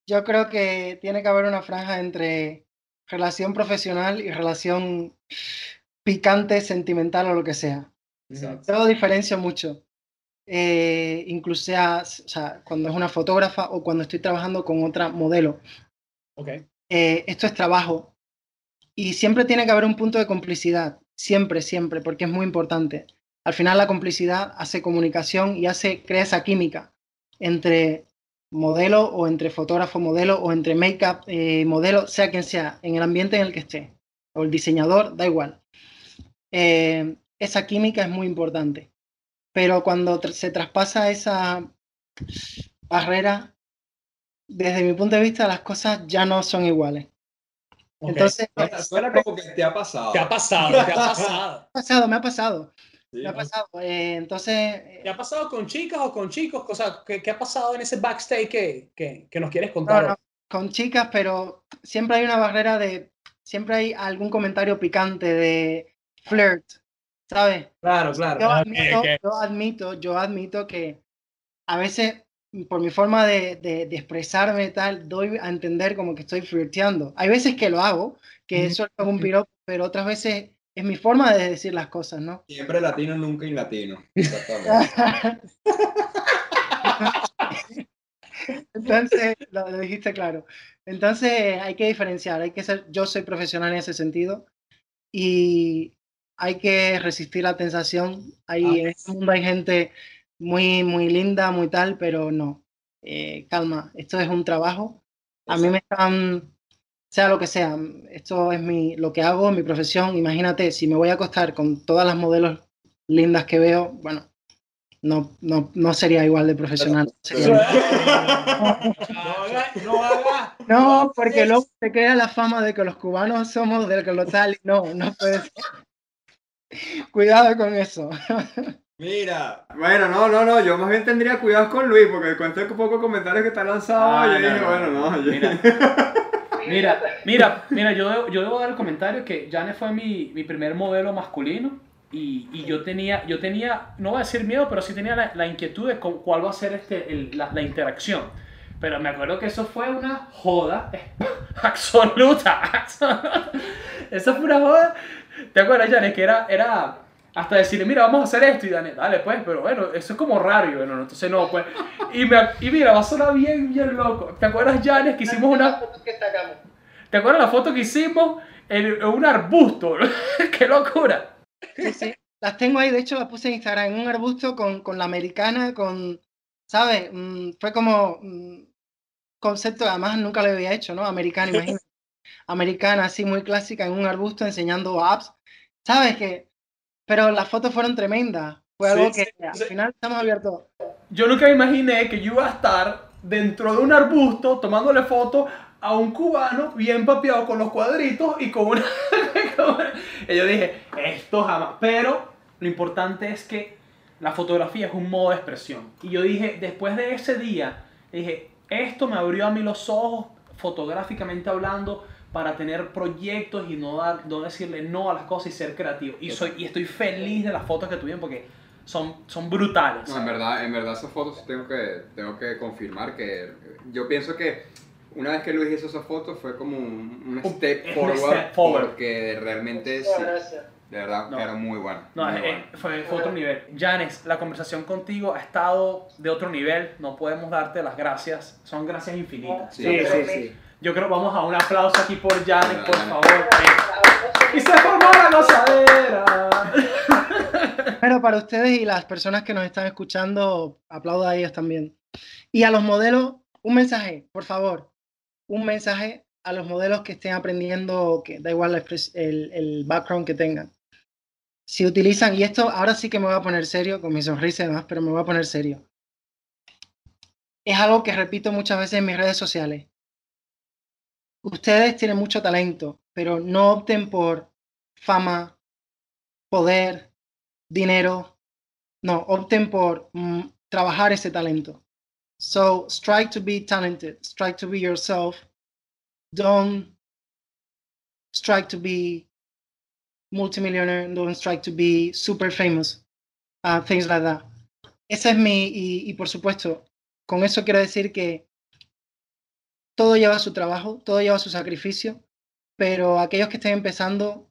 yo creo que tiene que haber una franja entre relación profesional y relación picante, sentimental o lo que sea. Exacto. Yo diferencio mucho. eh, incluso sea, o sea, cuando es una fotógrafa o cuando estoy trabajando con otra modelo. Ok. Eh, esto es trabajo y siempre tiene que haber un punto de complicidad, siempre, siempre, porque es muy importante. Al final la complicidad hace comunicación y hace, crea esa química entre modelo o entre fotógrafo modelo o entre make-up eh, modelo, sea quien sea, en el ambiente en el que esté, o el diseñador, da igual. Eh, esa química es muy importante. Pero cuando tr- se traspasa esa barrera, desde mi punto de vista, las cosas ya no son iguales. Entonces, Suena, suena como que te ha pasado. ¿Qué ha pasado? ¿Qué ha pasado? me ha pasado, me ha pasado, Sí, me ha ¿no? pasado. Eh, entonces, eh, ¿Qué ha pasado con chicas o con chicos? O sea, ¿qué, qué ha pasado en ese backstage que, que, que nos quieres no, contar? no, con chicas, pero siempre hay una barrera de, siempre hay algún comentario picante de flirt, ¿sabes? Claro, claro. Yo ok, admito, ok. yo admito, yo admito que a veces por mi forma de, de- de expresarme tal, doy a entender como que estoy flirteando. Hay veces que lo hago, que eso es un piropo, pero otras veces es mi forma de decir las cosas, ¿no? Siempre latino, nunca in latino. Exactamente. Entonces, lo, lo dijiste claro. Entonces, hay que diferenciar, hay que ser, yo soy profesional en ese sentido y hay que resistir la tentación. Hay, en este mundo hay gente muy, muy linda, muy tal, pero no. Eh, calma, esto es un trabajo. A mí me están, sea lo que sea, esto es mi, lo que hago, mi profesión. Imagínate, si me voy a acostar con todas las modelos lindas que veo, bueno, no, no, no sería igual de profesional. sería- No haga, no haga. No, porque luego se crea la fama de que los cubanos somos del que lo tal. y No, no puede ser. Cuidado con eso. Mira. Bueno, no, no, no. Yo más bien tendría cuidado con Luis, porque con este poco comentarios que está lanzado, Ah, yo no, dije, no, bueno, no. yo- Mira, mira, mira, mira, yo, debo- yo debo dar el comentario que Janet fue mi, mi primer modelo masculino y, y yo tenía, yo tenía, no voy a decir miedo, pero sí tenía la, la inquietud de cu- cuál va a ser este, el- la, la interacción. Pero me acuerdo que eso fue una joda absoluta. absoluta. Eso fue una joda. ¿Te acuerdas, Janet? Que era, era hasta decirle, mira, vamos a hacer esto. Y Janet, dale, pues, pero bueno, eso es como raro. Y bueno, no, entonces no, pues. Y, me, y mira, va a sonar bien, bien loco. ¿Te acuerdas, Janet, que hicimos una. ¿Te acuerdas la foto que hicimos en, en un arbusto? ¡Qué locura! Sí, sí. Las tengo ahí, de hecho las puse en Instagram, en un arbusto con, con la americana, con, ¿sabes? Mm, fue como mm, concepto, además nunca lo había hecho, ¿no? Americana, imagínate. Americana, así muy clásica, en un arbusto enseñando apps. ¿Sabes qué? Pero las fotos fueron tremendas. Fue Sí, algo sí, que al sí. final estamos abiertos. Yo nunca imaginé que yo iba a estar dentro de un arbusto tomándole fotos a un cubano bien papeado con los cuadritos y con una- y yo dije, esto jamás. Pero lo importante es que la fotografía es un modo de expresión. Y yo dije, después de ese día, dije, esto me abrió a mí los ojos fotográficamente hablando para tener proyectos y no, dar, no decirle no a las cosas y ser creativo. Y, soy, y estoy feliz de las fotos que tuvieron porque son, son brutales. No, en verdad, en verdad esas fotos tengo que, tengo que confirmar que yo pienso que una vez que Luis hizo esas fotos fue como un, un step un forward, step forward. porque realmente sí, de verdad No. era muy bueno. No, muy eh, bueno. fue, fue otro nivel. Janes, la conversación contigo ha estado de otro nivel. No podemos darte las gracias. Son gracias infinitas. Sí, Sí, sí, sí. Yo creo vamos a un aplauso aquí por Janes, por favor. Y se formó la gozadera. Pero para ustedes y las personas que nos están escuchando, aplaudo a ellos también. Y a los modelos, un mensaje, por favor. Un mensaje a los modelos que estén aprendiendo, que da igual el, el background que tengan. Si utilizan, y esto ahora sí que me voy a poner serio, con mi sonrisa y demás, pero me voy a poner serio. Es algo que repito muchas veces en mis redes sociales. Ustedes tienen mucho talento, pero no opten por fama, poder, dinero. No, opten por mm, trabajar ese talento. So, strike to be talented, strike to be yourself. Don't strike to be multimillionaire, don't strike to be super famous. Uh, things like that. Ese es mi, y, y por supuesto, con eso quiero decir que todo lleva su trabajo, todo lleva su sacrificio, pero aquellos que estén empezando,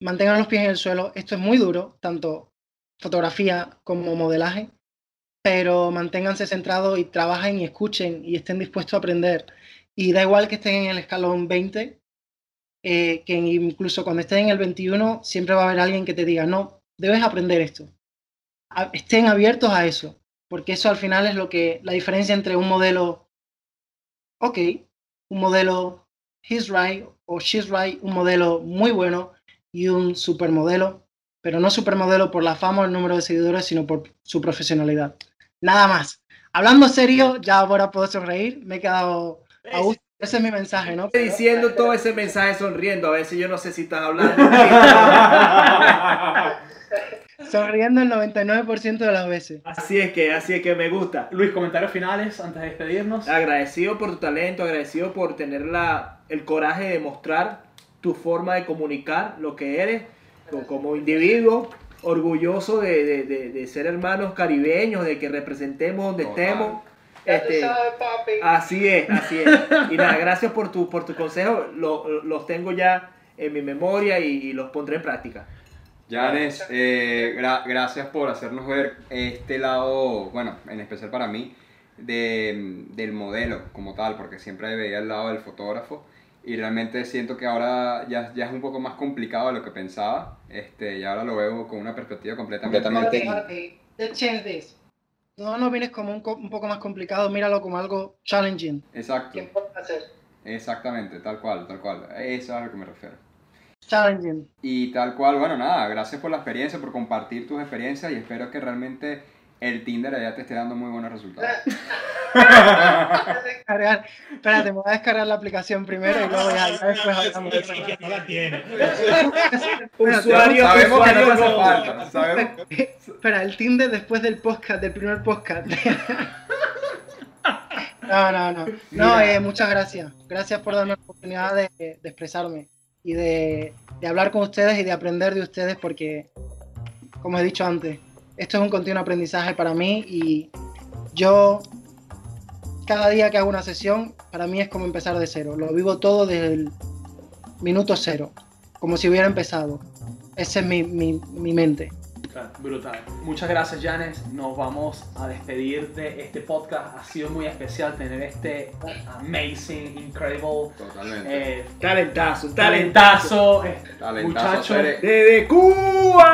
mantengan los pies en el suelo. Esto es muy duro, tanto fotografía como modelaje, pero manténganse centrados y trabajen y escuchen y estén dispuestos a aprender. Y da igual que estén en el escalón 20, eh, que incluso cuando estén en el 21, siempre va a haber alguien que te diga, no, debes aprender esto. Estén abiertos a eso, porque eso al final es lo que, la diferencia entre un modelo, ok, un modelo he's right o she's right, un modelo muy bueno y un supermodelo, pero no supermodelo por la fama o el número de seguidores, sino por su profesionalidad. Nada más. Hablando serio, ya ahora puedo sonreír, me he quedado a gusto. Ese es mi mensaje, ¿no? Estoy diciendo todo ese mensaje sonriendo. A veces yo no sé si estás hablando. Sonriendo el 99% de las veces. así es que, así es que me gusta. Luis, comentarios finales antes de despedirnos. Agradecido por tu talento, agradecido por tener la, el coraje de mostrar tu forma de comunicar lo que eres co- como individuo, orgulloso de, de- de- de ser hermanos caribeños, de que representemos donde Total. estemos. Este, así es, así es. Y nada, gracias por tu, por tu consejo, lo- los tengo ya en mi memoria y, y los pondré en práctica. Janes, eh, gra- gracias por hacernos ver este lado, bueno, en especial para mí, de, del modelo como tal, porque siempre veía el lado del fotógrafo y realmente siento que ahora ya, ya es un poco más complicado de lo que pensaba este, y ahora lo veo con una perspectiva completamente... This. No lo mires como un, un poco más complicado, míralo como algo challenging. Exacto, ¿Qué puedes hacer? exactamente, tal cual, tal cual, eso es a lo que me refiero. Challenging. Y tal cual, bueno, nada, gracias por la experiencia, por compartir tus experiencias y espero que realmente el Tinder allá te esté dando muy buenos resultados. Descargar. Espérate, me voy a descargar la aplicación primero y luego ya, después hablamos. No la tiene. Usuario, Sabemos que no usuario hace no. falta, sabemos. Espera, el Tinder después del podcast, del primer podcast. No, no, no. No, eh, muchas gracias. Gracias por darme la oportunidad de, de expresarme y de, hablar con ustedes y de aprender de ustedes porque, como he dicho antes, esto es un continuo aprendizaje para mí y yo cada día que hago una sesión, para mí es como empezar de cero. Lo vivo todo desde el minuto cero, como si hubiera empezado. Esa es mi, mi, mi mente. Brutal. Muchas gracias, Janes. Nos vamos a despedir de este podcast. Ha sido muy especial tener este amazing, incredible, Totalmente. eh, Talentazo, talentazo. muchacho. Desde Cuba.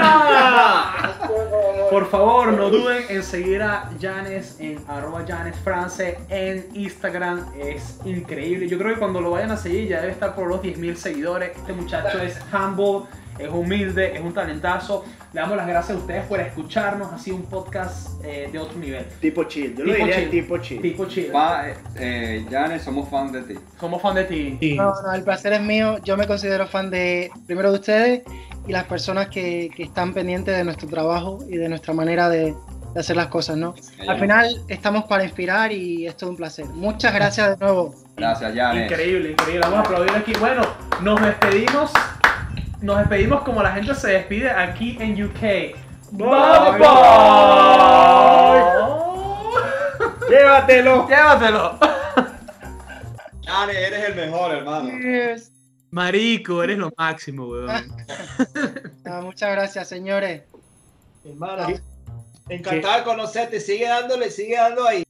Por favor, no duden en seguir a Janes en arroba Janes France en Instagram. Es increíble. Yo creo que cuando lo vayan a seguir ya debe estar por los 10.000 seguidores. Este muchacho es humble, es humilde, es un talentazo. Le damos las gracias a ustedes por escucharnos. Ha sido un podcast eh, de otro nivel. Tipo chill, yo lo Tipo diría chill. tipo chill. Tipo chido. Pa- eh, Janes, somos fan de ti. Somos fan de ti. Sí. No, no, el placer es mío. Yo me considero fan de, primero de ustedes y las personas que, que están pendientes de nuestro trabajo y de nuestra manera de, de hacer las cosas, ¿no? Al final estamos para inspirar y es todo un placer. Muchas gracias de nuevo. Gracias, Janes. Increíble, increíble. Vamos a aplaudir aquí. Bueno, nos despedimos. Nos despedimos como la gente se despide aquí en UK. Bye, Bye bye. Llévatelo. Llévatelo. Janes, eres el mejor, hermano. Marico, eres lo máximo, weón. Muchas gracias, señores. Hermano, encantado de conocerte. Sigue dándole, sigue dando ahí.